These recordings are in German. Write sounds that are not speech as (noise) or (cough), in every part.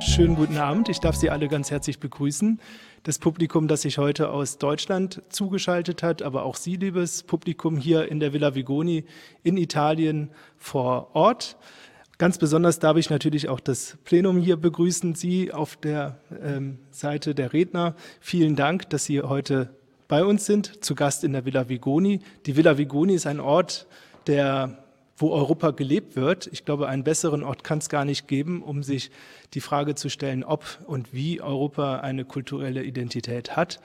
Schönen guten Abend. Ich darf Sie alle ganz herzlich begrüßen. Das Publikum, das sich heute aus Deutschland zugeschaltet hat, aber auch Sie, liebes Publikum, hier in der Villa Vigoni in Italien vor Ort. Ganz besonders darf ich natürlich auch das Plenum hier begrüßen, Sie auf der ähm, Seite der Redner. Vielen Dank, dass Sie heute bei uns sind, zu Gast in der Villa Vigoni. Die Villa Vigoni ist ein Ort, der wo Europa gelebt wird. Ich glaube, einen besseren Ort kann es gar nicht geben, um sich die Frage zu stellen, ob und wie Europa eine kulturelle Identität hat.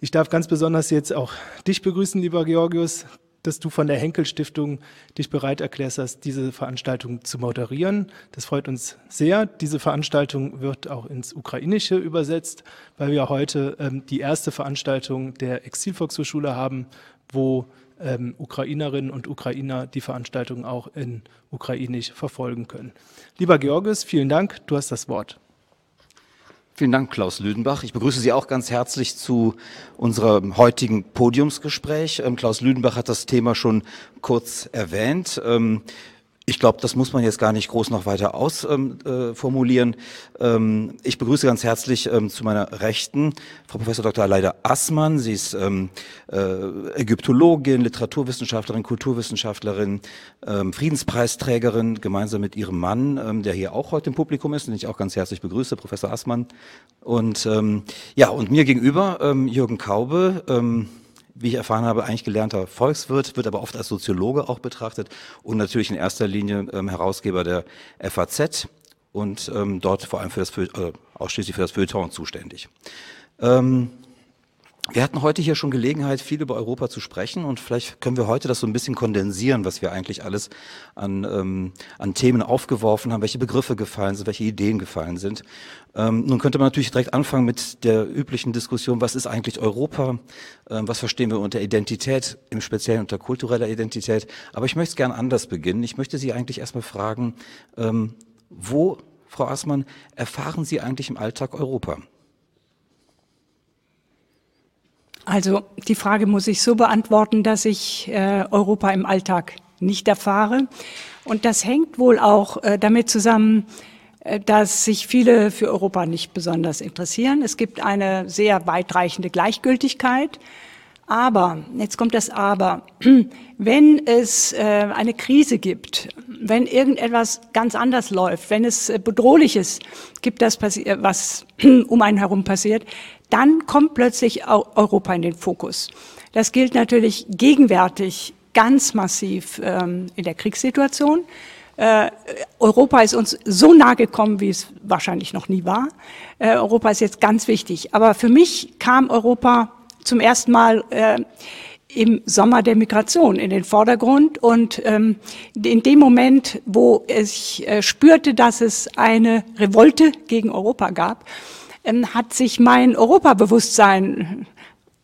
Ich darf ganz besonders jetzt auch dich begrüßen, lieber Georgius, dass du von der Henkel Stiftung dich bereit erklärst hast, diese Veranstaltung zu moderieren. Das freut uns sehr. Diese Veranstaltung wird auch ins Ukrainische übersetzt, weil wir heute ähm, die erste Veranstaltung der Exilvolkshochschule haben, wo ähm, Ukrainerinnen und Ukrainer die Veranstaltung auch in Ukrainisch verfolgen können. Lieber Georges, vielen Dank, du hast das Wort. Vielen Dank, Klaus Lüdenbach. Ich begrüße Sie auch ganz herzlich zu unserem heutigen Podiumsgespräch. Ähm, Klaus Lüdenbach hat das Thema schon kurz erwähnt. Ähm, ich glaube, das muss man jetzt gar nicht groß noch weiter ausformulieren. Ähm, ähm, ich begrüße ganz herzlich ähm, zu meiner Rechten Frau Professor Dr. Aleida Assmann. Sie ist ähm, äh, Ägyptologin, Literaturwissenschaftlerin, Kulturwissenschaftlerin, ähm, Friedenspreisträgerin, gemeinsam mit ihrem Mann, ähm, der hier auch heute im Publikum ist, den ich auch ganz herzlich begrüße, Professor Assmann. Und ja, und mir gegenüber Jürgen Kaube, wie ich erfahren habe, eigentlich gelernter Volkswirt, wird aber oft als Soziologe auch betrachtet und natürlich in erster Linie ähm, Herausgeber der FAZ und ähm, dort vor allem für das, äh, ausschließlich für das Feuilleton zuständig. Ähm, wir hatten heute hier schon Gelegenheit, viel über Europa zu sprechen und vielleicht können wir heute das so ein bisschen kondensieren, was wir eigentlich alles an, ähm, an Themen aufgeworfen haben, welche Begriffe gefallen sind, welche Ideen gefallen sind. Ähm, nun könnte man natürlich direkt anfangen mit der üblichen Diskussion, was ist eigentlich Europa, ähm, was verstehen wir unter Identität, im Speziellen unter kultureller Identität. Aber ich möchte es gern anders beginnen. Ich möchte Sie eigentlich erstmal fragen, ähm, wo, Frau Assmann, erfahren Sie eigentlich im Alltag Europa? Also die Frage muss ich so beantworten, dass ich äh, Europa im Alltag nicht erfahre. Und das hängt wohl auch äh, damit zusammen, äh, dass sich viele für Europa nicht besonders interessieren. Es gibt eine sehr weitreichende Gleichgültigkeit. Aber, jetzt kommt das Aber, (clears throat) wenn es äh, eine Krise gibt, wenn irgendetwas ganz anders läuft, wenn es äh, bedrohliches gibt, das äh, was (clears throat) um einen herum passiert, dann kommt plötzlich Europa in den Fokus. Das gilt natürlich gegenwärtig ganz massiv ähm, in der Kriegssituation. Äh, Europa ist uns so nahe gekommen, wie es wahrscheinlich noch nie war. Äh, Europa ist jetzt ganz wichtig. Aber für mich kam Europa zum ersten Mal äh, im Sommer der Migration in den Vordergrund und ähm, in dem Moment, wo ich äh, spürte, dass es eine Revolte gegen Europa gab, hat sich mein Europabewusstsein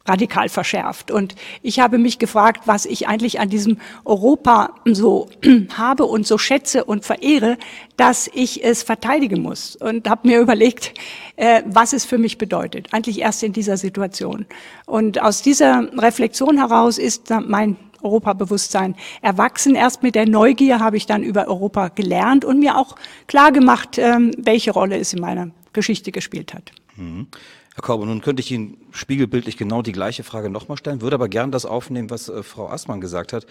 radikal verschärft. Und ich habe mich gefragt, was ich eigentlich an diesem Europa so (clears throat) habe und so schätze und verehre, dass ich es verteidigen muss. Und habe mir überlegt, äh, was es für mich bedeutet. Eigentlich erst in dieser Situation. Und aus dieser Reflexion heraus ist mein Europabewusstsein erwachsen. Erst mit der Neugier habe ich dann über Europa gelernt und mir auch klar gemacht, ähm, welche Rolle es in meiner Geschichte gespielt hat. Mhm. Herr Korbe, nun könnte ich Ihnen spiegelbildlich genau die gleiche Frage nochmal stellen, würde aber gern das aufnehmen, was äh, Frau Assmann gesagt hat.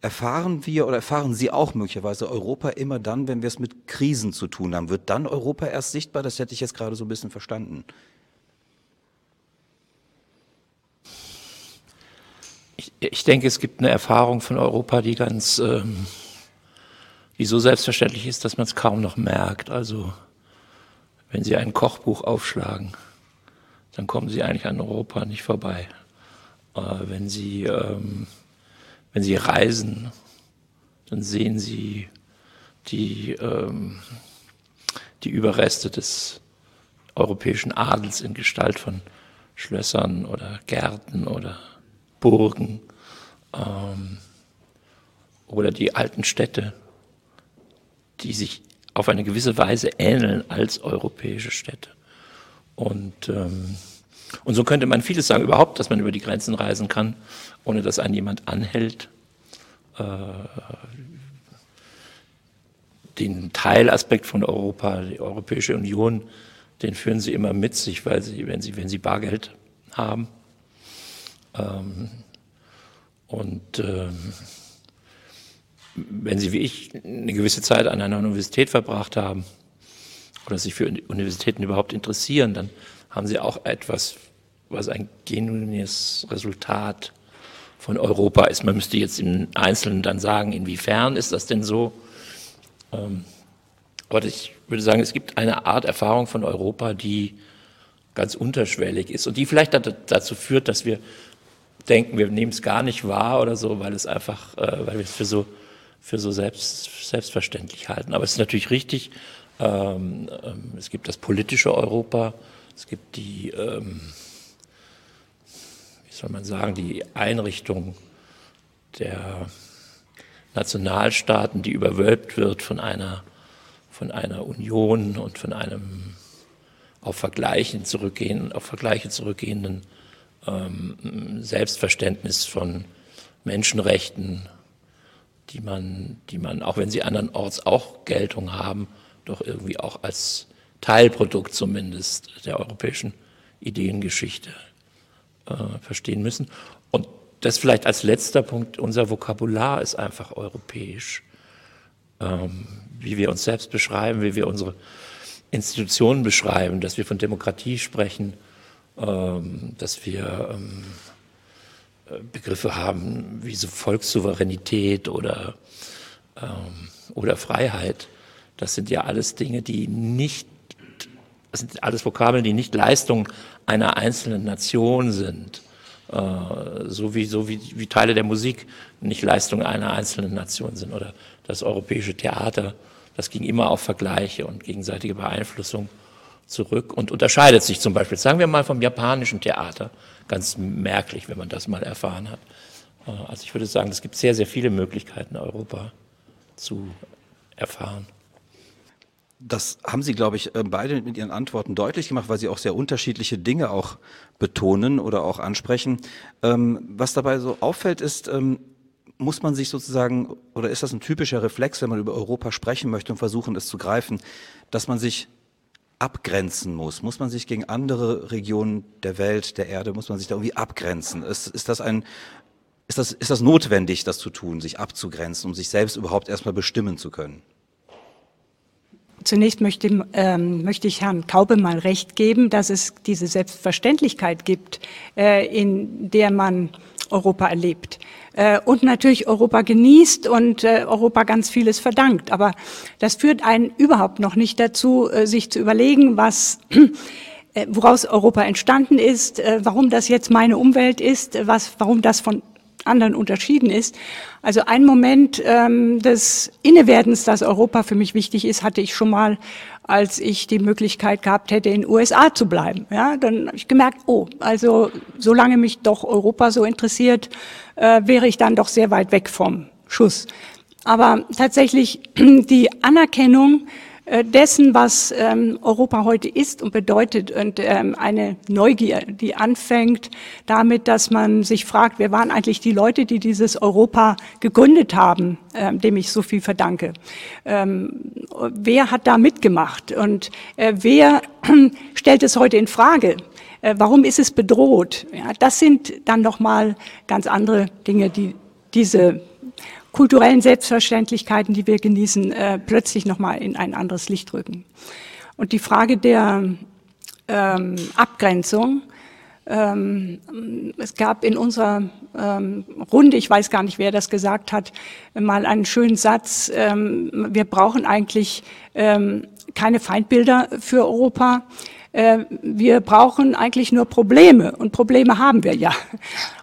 Erfahren wir oder erfahren Sie auch möglicherweise Europa immer dann, wenn wir es mit Krisen zu tun haben? Wird dann Europa erst sichtbar? Das hätte ich jetzt gerade so ein bisschen verstanden. Ich, ich denke, es gibt eine Erfahrung von Europa, die ganz, ähm, die so selbstverständlich ist, dass man es kaum noch merkt. Also wenn Sie ein Kochbuch aufschlagen, dann kommen Sie eigentlich an Europa nicht vorbei. Äh, wenn, Sie, ähm, wenn Sie reisen, dann sehen Sie die, ähm, die Überreste des europäischen Adels in Gestalt von Schlössern oder Gärten oder Burgen ähm, oder die alten Städte, die sich auf eine gewisse Weise ähneln als europäische Städte. Und ähm, Und so könnte man vieles sagen, überhaupt, dass man über die Grenzen reisen kann, ohne dass einen jemand anhält. Äh, den Teilaspekt von Europa, die Europäische Union, den führen sie immer mit sich, weil sie, wenn sie, wenn sie Bargeld haben. Ähm, und ähm, wenn sie wie ich eine gewisse Zeit an einer Universität verbracht haben oder sich für Universitäten überhaupt interessieren, dann haben sie auch etwas, was ein genuines Resultat von Europa ist. Man müsste jetzt im Einzelnen dann sagen, inwiefern ist das denn so? Ähm, aber ich würde sagen, es gibt eine Art Erfahrung von Europa, die ganz unterschwellig ist und die vielleicht dazu führt, dass wir denken, wir nehmen es gar nicht wahr oder so, weil es einfach, äh, weil wir es für so, für so selbst, selbstverständlich halten. Aber es ist natürlich richtig, ähm, ähm, es gibt das politische Europa, es gibt die, ähm, wie soll man sagen, die Einrichtung der Nationalstaaten, die überwölbt wird von einer, von einer Union und von einem auf Vergleichen zurückgehen, auf Vergleiche zurückgehenden ähm, Selbstverständnis von Menschenrechten, die man, die man, auch wenn sie andernorts auch Geltung haben, doch irgendwie auch als Teilprodukt zumindest der europäischen Ideengeschichte äh, verstehen müssen. Und das vielleicht als letzter Punkt, unser Vokabular ist einfach europäisch. Ähm, wie wir uns selbst beschreiben, wie wir unsere Institutionen beschreiben, dass wir von Demokratie sprechen, ähm, dass wir ähm, äh, Begriffe haben wie so Volkssouveränität oder, ähm, oder Freiheit. Das sind ja alles Dinge, die nicht, das sind alles Vokabeln, die nicht Leistung einer einzelnen Nation sind. Äh, so wie, so wie, wie Teile der Musik nicht Leistung einer einzelnen Nation sind oder das europäische Theater. Das ging immer auf Vergleiche und gegenseitige Beeinflussung zurück und unterscheidet sich zum Beispiel, sagen wir mal, vom japanischen Theater. Ganz merklich, wenn man das mal erfahren hat. Äh, also ich würde sagen, es gibt sehr, sehr viele Möglichkeiten, Europa zu erfahren. Das haben Sie, glaube ich, äh, beide mit Ihren Antworten deutlich gemacht, weil Sie auch sehr unterschiedliche Dinge auch betonen oder auch ansprechen. Ähm, was dabei so auffällt, ist, ähm, muss man sich sozusagen, oder ist das ein typischer Reflex, wenn man über Europa sprechen möchte und versuchen, es zu greifen, dass man sich abgrenzen muss? Muss man sich gegen andere Regionen der Welt, der Erde, muss man sich da irgendwie abgrenzen? Ist, ist das ein, ist das, ist das notwendig, das zu tun, sich abzugrenzen, um sich selbst überhaupt erstmal bestimmen zu können? Zunächst möchte, ähm, möchte ich Herrn Kaube mal recht geben, dass es diese Selbstverständlichkeit gibt, äh, in der man Europa erlebt äh, und natürlich Europa genießt und äh, Europa ganz vieles verdankt. Aber das führt einen überhaupt noch nicht dazu, äh, sich zu überlegen, was äh, woraus Europa entstanden ist, äh, warum das jetzt meine Umwelt ist, was, warum das von anderen unterschieden ist. Also ein Moment ähm, des Innewerdens, dass Europa für mich wichtig ist, hatte ich schon mal, als ich die Möglichkeit gehabt hätte, in den USA zu bleiben. Ja, dann habe ich gemerkt, oh, also solange mich doch Europa so interessiert, äh, wäre ich dann doch sehr weit weg vom Schuss. Aber tatsächlich (clears throat) die Anerkennung dessen, was ähm, Europa heute ist und bedeutet und ähm, eine Neugier, die anfängt damit, dass man sich fragt, wer waren eigentlich die Leute, die dieses Europa gegründet haben, ähm, dem ich so viel verdanke. Wer hat da mitgemacht und äh, wer (clears throat) stellt es heute in Frage? Äh, warum ist es bedroht? Ja, das sind dann noch mal ganz andere Dinge, die diese kulturellen Selbstverständlichkeiten, die wir genießen, äh, plötzlich nochmal in ein anderes Licht rücken. Und die Frage der ähm, Abgrenzung, ähm, es gab in unserer ähm, Runde, ich weiß gar nicht, wer das gesagt hat, mal einen schönen Satz, ähm, wir brauchen eigentlich ähm, keine Feindbilder für Europa. Äh, wir brauchen eigentlich nur Probleme und Probleme haben wir ja.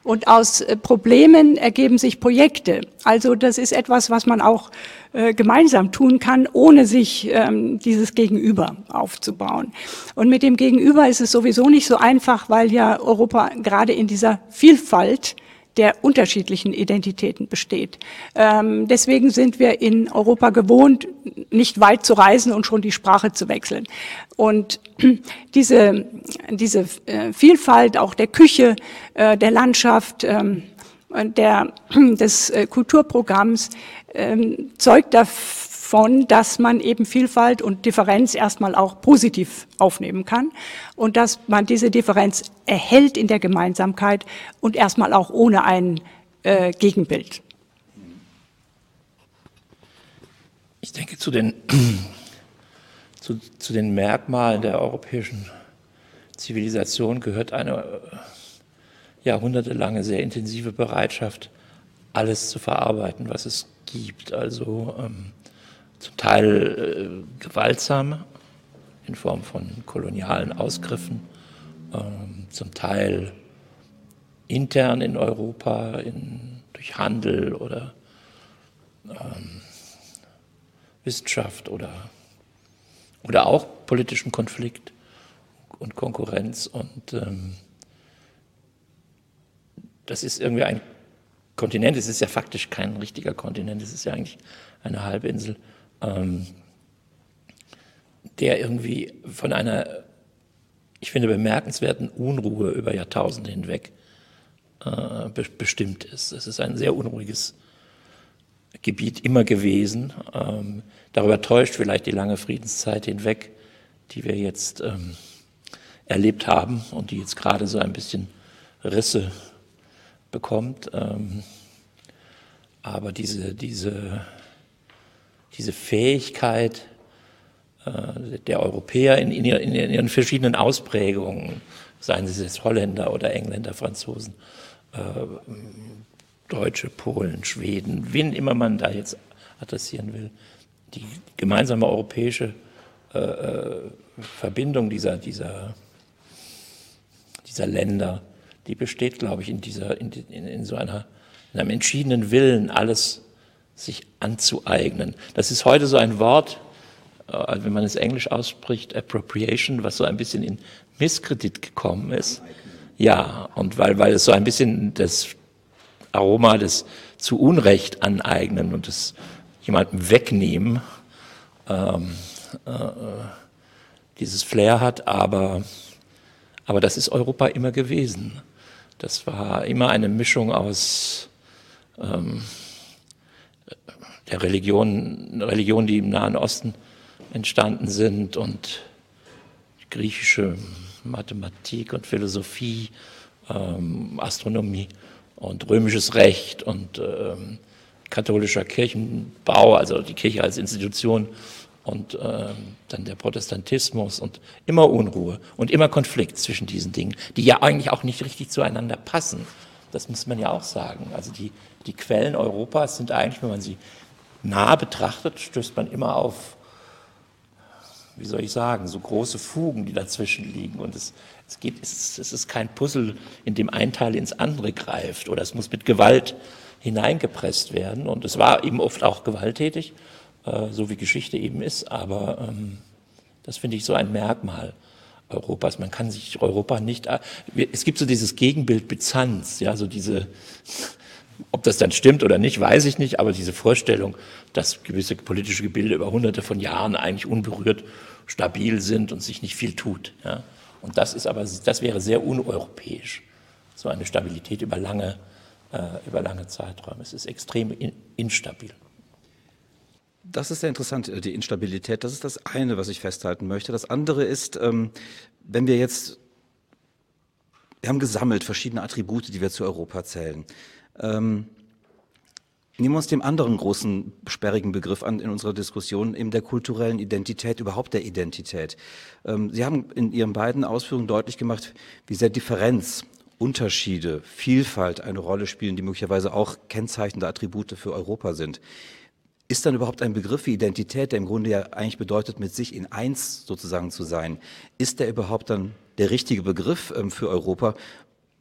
Und aus äh, Problemen ergeben sich Projekte. Also das ist etwas, was man auch äh, gemeinsam tun kann, ohne sich ähm, dieses Gegenüber aufzubauen. Und mit dem Gegenüber ist es sowieso nicht so einfach, weil ja Europa gerade in dieser Vielfalt der unterschiedlichen Identitäten besteht. Ähm, deswegen sind wir in Europa gewohnt, nicht weit zu reisen und schon die Sprache zu wechseln. Und (clears throat) diese, diese äh, Vielfalt auch der Küche, äh, der Landschaft, ähm, der, (clears throat) des äh, Kulturprogramms ähm, zeugt davon, dass man eben Vielfalt und Differenz erstmal auch positiv aufnehmen kann und dass man diese Differenz erhält in der Gemeinsamkeit und erstmal auch ohne ein äh, Gegenbild. Ich denke, zu den, (clears throat) zu, zu den Merkmalen der europäischen Zivilisation gehört eine äh, jahrhundertelange, sehr intensive Bereitschaft, alles zu verarbeiten, was es gibt. Also ähm, zum Teil äh, gewaltsam in Form von kolonialen Ausgriffen, ähm, zum Teil intern in Europa in, durch Handel oder ähm, Wissenschaft oder, oder auch politischen Konflikt und Konkurrenz. Und ähm, das ist irgendwie ein Kontinent, es ist ja faktisch kein richtiger Kontinent, es ist ja eigentlich eine Halbinsel, ähm, der irgendwie von einer, ich finde, bemerkenswerten Unruhe über Jahrtausende hinweg äh, be bestimmt ist. Es ist ein sehr unruhiges Gebiet immer gewesen. Ähm, darüber täuscht vielleicht die lange Friedenszeit hinweg, die wir jetzt ähm, erlebt haben und die jetzt gerade so ein bisschen Risse bekommt. Ähm, aber diese, diese, diese Fähigkeit äh, der Europäer in, in, in, ihren verschiedenen Ausprägungen, seien sie jetzt Holländer oder Engländer, Franzosen, äh, Deutsche, Polen, Schweden, wen immer man da jetzt adressieren will, die gemeinsame europäische äh, äh Verbindung dieser, dieser, dieser Länder die besteht, glaube ich, in, dieser, in, in, in so einer, in einem entschiedenen Willen, alles sich anzueignen. Das ist heute so ein Wort, äh, wenn man es englisch ausspricht, Appropriation, was so ein bisschen in Misskredit gekommen ist. Ja, und weil, weil es so ein bisschen das Aroma des zu Unrecht aneignen und des jemandem wegnehmen, ähm, äh, äh dieses Flair hat, aber, aber das ist Europa immer gewesen. Das war immer eine Mischung aus ähm, der Religion, Religionen, die im Nahen Osten entstanden sind und griechische Mathematik und Philosophie, ähm, Astronomie und römisches Recht und ähm, katholischer Kirchenbau, also die Kirche als Institution und äh, dann der Protestantismus und immer Unruhe und immer Konflikt zwischen diesen Dingen, die ja eigentlich auch nicht richtig zueinander passen. Das muss man ja auch sagen. Also die, die Quellen Europas sind eigentlich, wenn man sie nah betrachtet, stößt man immer auf, wie soll ich sagen, so große Fugen, die dazwischen liegen. Und es, es, geht, es, es ist kein Puzzle, in dem ein Teil ins andere greift oder es muss mit Gewalt hineingepresst werden. Und es war eben oft auch gewalttätig. Äh, so wie Geschichte eben ist. Aber ähm, das finde ich so ein Merkmal Europas. Man kann sich Europa nicht. Äh, es gibt so dieses Gegenbild Byzanz, ja, so diese. Ob das dann stimmt oder nicht, weiß ich nicht, aber diese Vorstellung, dass gewisse politische Gebilde über hunderte von Jahren eigentlich unberührt stabil sind und sich nicht viel tut. Ja. Und das ist aber, das wäre sehr uneuropäisch. So eine Stabilität über lange, äh, über lange Zeiträume. Es ist extrem in, instabil. Das ist sehr interessant, äh, die Instabilität. Das ist das eine, was ich festhalten möchte. Das andere ist, ähm, wenn wir jetzt, wir haben gesammelt verschiedene Attribute, die wir zu Europa zählen. Ähm, nehmen wir uns dem anderen großen sperrigen Begriff an in unserer Diskussion, eben der kulturellen Identität, überhaupt der Identität. Ähm, Sie haben in Ihren beiden Ausführungen deutlich gemacht, wie sehr Differenz Unterschiede, Vielfalt eine Rolle spielen, die möglicherweise auch kennzeichnende Attribute für Europa sind. Ist dann überhaupt ein Begriff wie Identität, der im Grunde ja eigentlich bedeutet, mit sich in eins sozusagen zu sein, ist der überhaupt dann der richtige Begriff ähm, für Europa?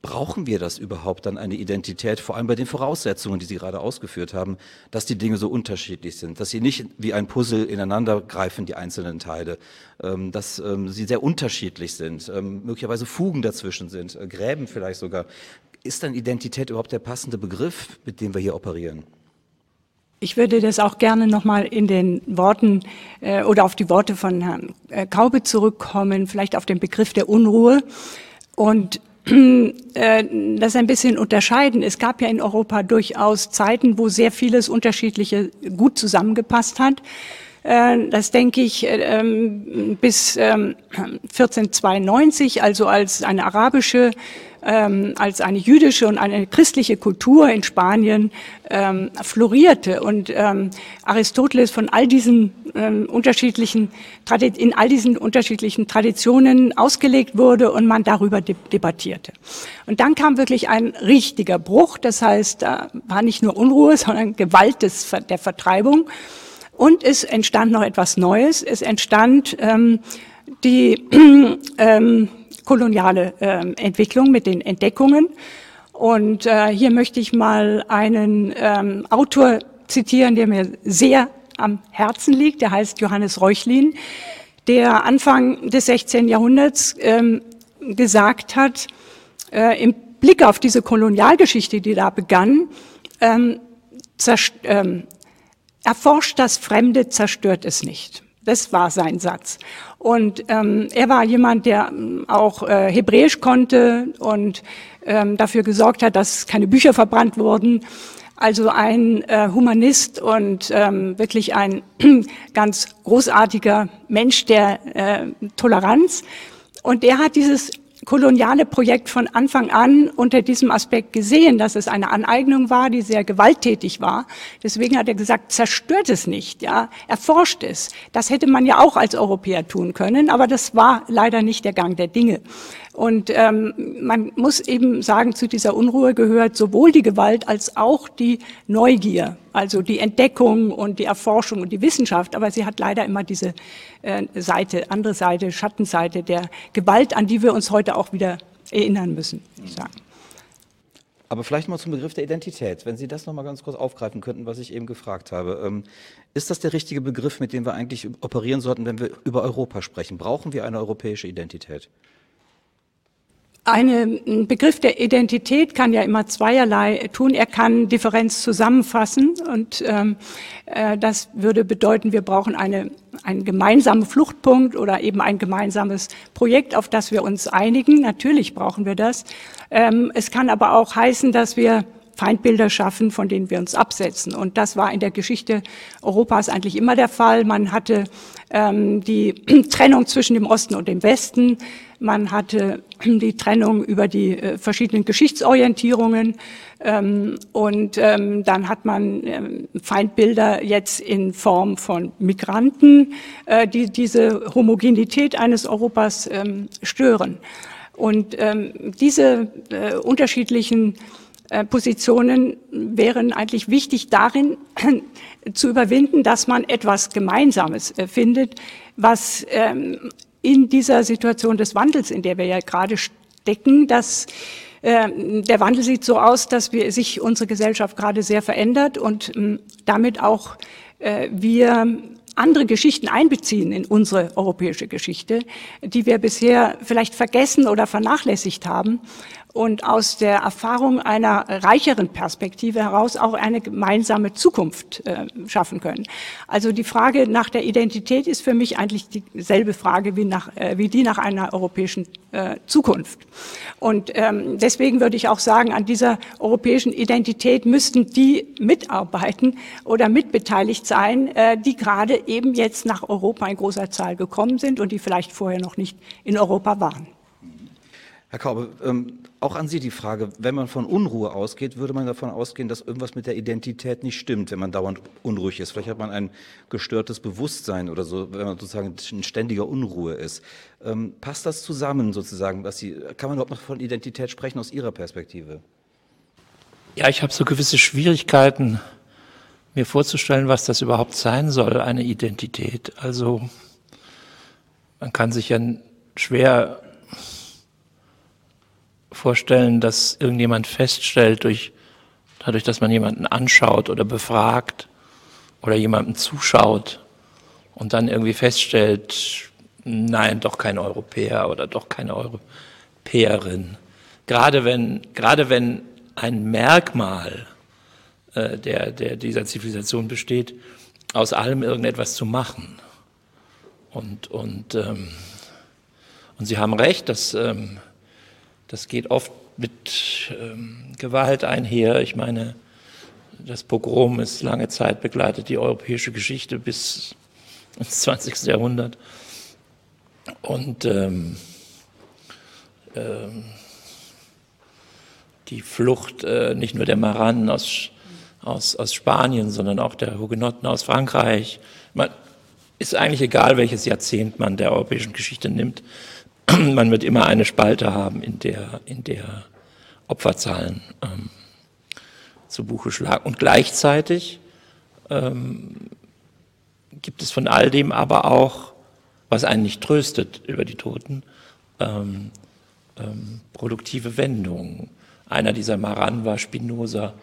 Brauchen wir das überhaupt dann eine Identität, vor allem bei den Voraussetzungen, die Sie gerade ausgeführt haben, dass die Dinge so unterschiedlich sind, dass sie nicht wie ein Puzzle ineinander greifen, die einzelnen Teile, ähm, dass ähm, sie sehr unterschiedlich sind, ähm, möglicherweise Fugen dazwischen sind, äh, Gräben vielleicht sogar. Ist dann Identität überhaupt der passende Begriff, mit dem wir hier operieren? Ich würde das auch gerne nochmal in den Worten äh, oder auf die Worte von Herrn äh, Kaube zurückkommen, vielleicht auf den Begriff der Unruhe. Und (clears throat) äh, das ein bisschen unterscheiden. Es gab ja in Europa durchaus Zeiten, wo sehr vieles Unterschiedliche gut zusammengepasst hat. Äh, das denke ich ähm, bis 1492, ähm, also als eine arabische ähm, als eine jüdische und eine christliche Kultur in Spanien ähm, florierte und ähm, Aristoteles von all diesen ähm, unterschiedlichen in all diesen unterschiedlichen Traditionen ausgelegt wurde und man darüber de debattierte. Und dann kam wirklich ein richtiger Bruch, das heißt, da war nicht nur Unruhe, sondern Gewalt des, der Vertreibung. Und es entstand noch etwas Neues. Es entstand ähm, die (clears throat) ähm, koloniale äh, Entwicklung mit den Entdeckungen. Und äh, hier möchte ich mal einen ähm, Autor zitieren, der mir sehr am Herzen liegt. Der heißt Johannes Reuchlin, der Anfang des 16. Jahrhunderts ähm, gesagt hat, äh, im Blick auf diese Kolonialgeschichte, die da begann, ähm, ähm, erforscht das Fremde, zerstört es nicht. Das war sein Satz. Und ähm, er war jemand, der ähm, auch äh, Hebräisch konnte und ähm, dafür gesorgt hat, dass keine Bücher verbrannt wurden. Also ein äh, Humanist und ähm, wirklich ein (clears throat) ganz großartiger Mensch der äh, Toleranz. Und er hat dieses koloniale Projekt von Anfang an unter diesem Aspekt gesehen, dass es eine Aneignung war, die sehr gewalttätig war. Deswegen hat er gesagt, zerstört es nicht, ja, erforscht es. Das hätte man ja auch als Europäer tun können, aber das war leider nicht der Gang der Dinge. Und ähm, man muss eben sagen, zu dieser Unruhe gehört sowohl die Gewalt als auch die Neugier, also die Entdeckung und die Erforschung und die Wissenschaft. Aber sie hat leider immer diese äh, Seite, andere Seite, Schattenseite der Gewalt, an die wir uns heute auch wieder erinnern müssen, ich sagen. Aber vielleicht mal zum Begriff der Identität, wenn Sie das noch mal ganz kurz aufgreifen könnten, was ich eben gefragt habe. Ähm, ist das der richtige Begriff, mit dem wir eigentlich operieren sollten, wenn wir über Europa sprechen? Brauchen wir eine europäische Identität? Ein Begriff der Identität kann ja immer zweierlei tun. Er kann Differenz zusammenfassen und ähm, äh, das würde bedeuten, wir brauchen eine, einen gemeinsamen Fluchtpunkt oder eben ein gemeinsames Projekt, auf das wir uns einigen. Natürlich brauchen wir das. Ähm, es kann aber auch heißen, dass wir Feindbilder schaffen, von denen wir uns absetzen. Und das war in der Geschichte Europas eigentlich immer der Fall. Man hatte ähm, die (clears throat) Trennung zwischen dem Osten und dem Westen. Man hatte (clears throat) die Trennung über die äh, verschiedenen Geschichtsorientierungen. Ähm, und ähm, dann hat man ähm, Feindbilder jetzt in Form von Migranten, äh, die diese Homogenität eines Europas ähm, stören. Und ähm, diese äh, unterschiedlichen Positionen wären eigentlich wichtig darin (clears throat) zu überwinden, dass man etwas Gemeinsames äh, findet, was ähm, in dieser Situation des Wandels, in der wir ja gerade stecken, dass äh, der Wandel sieht so aus, dass wir, sich unsere Gesellschaft gerade sehr verändert und ähm, damit auch wir andere Geschichten einbeziehen in unsere europäische Geschichte, die wir bisher vielleicht vergessen oder vernachlässigt haben und aus der Erfahrung einer reicheren Perspektive heraus auch eine gemeinsame Zukunft äh, schaffen können. Also die Frage nach der Identität ist für mich eigentlich dieselbe Frage wie, nach, äh, wie die nach einer europäischen äh, Zukunft. Und ähm, deswegen würde ich auch sagen, an dieser europäischen Identität müssten die mitarbeiten oder mitbeteiligt sein, äh, die gerade eben jetzt nach Europa in großer Zahl gekommen sind und die vielleicht vorher noch nicht in Europa waren. Herr Kaube, ähm, auch an Sie die Frage, wenn man von Unruhe ausgeht, würde man davon ausgehen, dass irgendwas mit der Identität nicht stimmt, wenn man dauernd unruhig ist. Vielleicht hat man ein gestörtes Bewusstsein oder so, wenn man sozusagen in ständiger Unruhe ist. Ähm, passt das zusammen sozusagen? Was Sie, kann man überhaupt noch von Identität sprechen aus Ihrer Perspektive? Ja, ich habe so gewisse Schwierigkeiten, mir vorzustellen, was das überhaupt sein soll, eine Identität. Also man kann sich ja schwer vorstellen, dass irgendjemand feststellt, durch, dadurch, dass man jemanden anschaut oder befragt oder jemandem zuschaut und dann irgendwie feststellt, nein, doch kein Europäer oder doch keine Europäerin. Gerade wenn, gerade wenn ein Merkmal äh, der, der dieser Zivilisation besteht, aus allem irgendetwas zu machen. Und, und, ähm, und Sie haben recht, dass, ähm, das geht oft mit ähm, Gewalt einher. Ich meine, das Pogrom ist lange Zeit begleitet die europäische Geschichte bis ins 20. Jahrhundert. Und ähm, ähm, die Flucht äh, nicht nur der Maranen aus, aus, aus Spanien, sondern auch der Hugenotten aus Frankreich. Man, ist eigentlich egal, welches Jahrzehnt man der europäischen Geschichte nimmt. (clears throat) Man wird immer eine Spalte haben, in der, in der Opferzahlen ähm, zu Buche schlagen. Und gleichzeitig ähm, gibt es von all dem aber auch, was einen nicht tröstet über die Toten, ähm, ähm, produktive Wendungen. Einer dieser Maran war Spinoza,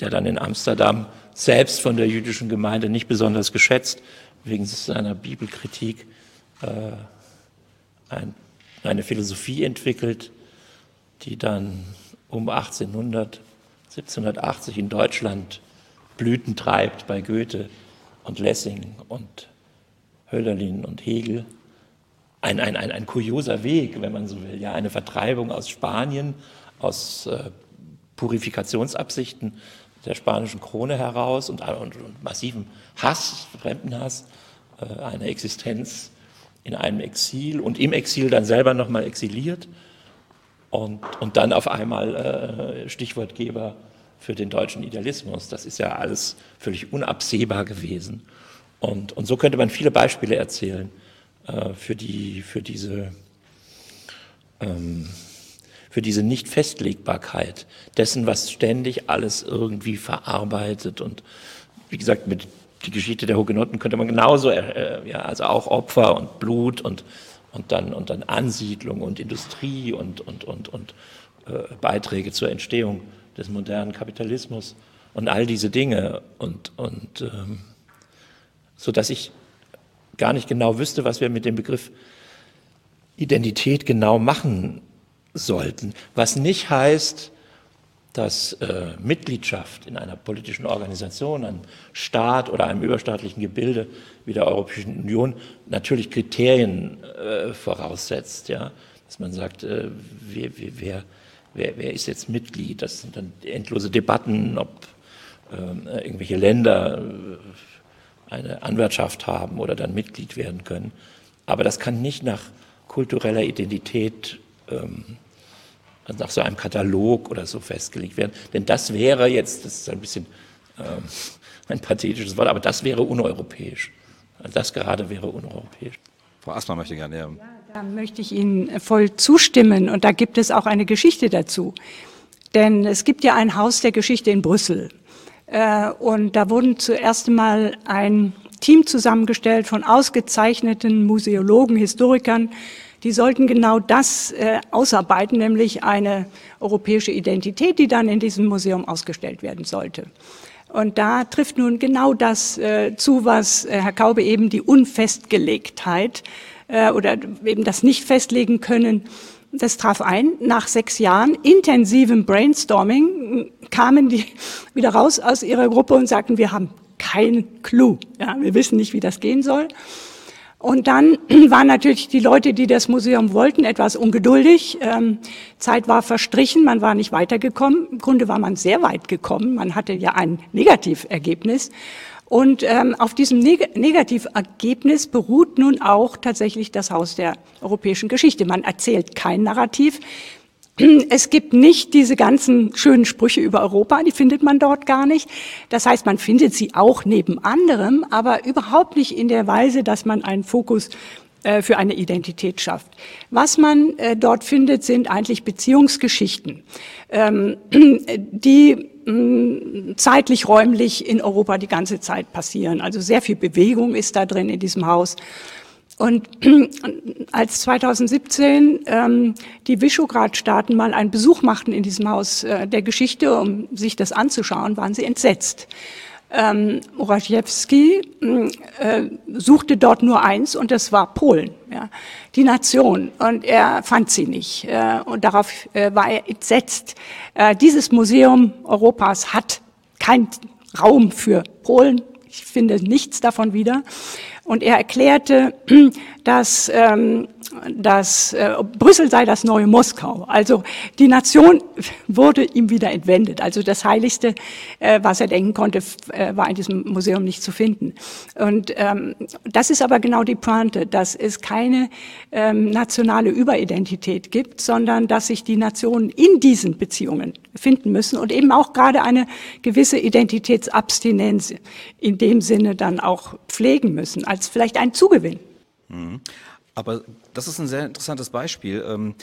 der dann in Amsterdam selbst von der jüdischen Gemeinde nicht besonders geschätzt, wegen seiner Bibelkritik, äh, ein, eine Philosophie entwickelt, die dann um 1800, 1780 in Deutschland Blüten treibt bei Goethe und Lessing und Hölderlin und Hegel. Ein, ein, ein, ein kurioser Weg, wenn man so will, ja, eine Vertreibung aus Spanien, aus äh, Purifikationsabsichten der spanischen Krone heraus und, und, und massivem Hass, Fremdenhass, äh, eine Existenz in einem Exil und im Exil dann selber nochmal exiliert und, und dann auf einmal äh, Stichwortgeber für den deutschen Idealismus. Das ist ja alles völlig unabsehbar gewesen. Und, und so könnte man viele Beispiele erzählen äh, für, die, für, diese, ähm, für diese Nicht-Festlegbarkeit dessen, was ständig alles irgendwie verarbeitet und wie gesagt, mit die Geschichte der Hugenotten könnte man genauso, äh, ja, also auch Opfer und Blut und, und, dann, und dann Ansiedlung und Industrie und, und, und, und äh, Beiträge zur Entstehung des modernen Kapitalismus und all diese Dinge und, und ähm, so dass ich gar nicht genau wüsste, was wir mit dem Begriff Identität genau machen sollten. Was nicht heißt, dass äh, Mitgliedschaft in einer politischen Organisation, einem Staat oder einem überstaatlichen Gebilde wie der Europäischen Union natürlich Kriterien äh, voraussetzt, ja, dass man sagt, äh, wer, wer, wer, wer, ist jetzt Mitglied? Das sind dann endlose Debatten, ob ähm, irgendwelche Länder äh, eine Anwärtschaft haben oder dann Mitglied werden können. Aber das kann nicht nach kultureller Identität ähm, nach so einem Katalog oder so festgelegt werden. Denn das wäre jetzt, das ist ein bisschen ähm, (laughs) ein pathetisches Wort, aber das wäre uneuropäisch. Das gerade wäre uneuropäisch. Frau Aßmann möchte gerne. Ja. Da möchte ich Ihnen voll zustimmen und da gibt es auch eine Geschichte dazu. Denn es gibt ja ein Haus der Geschichte in Brüssel. Äh, und da wurden zuerst einmal ein Team zusammengestellt von ausgezeichneten Museologen, Historikern, die sollten genau das äh, ausarbeiten, nämlich eine europäische Identität, die dann in diesem Museum ausgestellt werden sollte. Und da trifft nun genau das äh, zu, was äh, Herr Kaube eben die Unfestgelegtheit äh, oder eben das Nicht-Festlegen können. Das traf ein. Nach sechs Jahren intensivem Brainstorming kamen die (laughs) wieder raus aus ihrer Gruppe und sagten, wir haben keinen Clou. Ja, wir wissen nicht, wie das gehen soll. Und dann (clears throat) waren natürlich die Leute, die das Museum wollten, etwas ungeduldig. Ähm, Zeit war verstrichen, man war nicht weitergekommen. Im Grunde war man sehr weit gekommen. Man hatte ja ein Negativergebnis. Und ähm, auf diesem Neg Negativergebnis beruht nun auch tatsächlich das Haus der europäischen Geschichte. Man erzählt kein Narrativ, (clears throat) es gibt nicht diese ganzen schönen Sprüche über Europa, die findet man dort gar nicht. Das heißt, man findet sie auch neben anderem, aber überhaupt nicht in der Weise, dass man einen Fokus äh, für eine Identität schafft. Was man äh, dort findet, sind eigentlich Beziehungsgeschichten, ähm, (clears throat) die mm, zeitlich, räumlich in Europa die ganze Zeit passieren. Also sehr viel Bewegung ist da drin in diesem Haus. Und als 2017 ähm, die Visegrad-Staaten mal einen Besuch machten in diesem Haus äh, der Geschichte, um sich das anzuschauen, waren sie entsetzt. Ähm, Morawiecki äh, suchte dort nur eins und das war Polen, ja, die Nation. Und er fand sie nicht. Äh, und darauf äh, war er entsetzt. Äh, dieses Museum Europas hat keinen Raum für Polen. Ich finde nichts davon wieder. Und er erklärte, dass, ähm, dass äh, Brüssel sei das neue Moskau. Also die Nation (laughs) wurde ihm wieder entwendet. Also das Heiligste, äh, was er denken konnte, äh, war in diesem Museum nicht zu finden. Und ähm, das ist aber genau die Pointe, dass es keine ähm, nationale Überidentität gibt, sondern dass sich die Nationen in diesen Beziehungen finden müssen und eben auch gerade eine gewisse Identitätsabstinenz in dem Sinne dann auch pflegen müssen, als vielleicht ein Zugewinn. Mhm. Aber das ist ein sehr interessantes Beispiel. Ähm,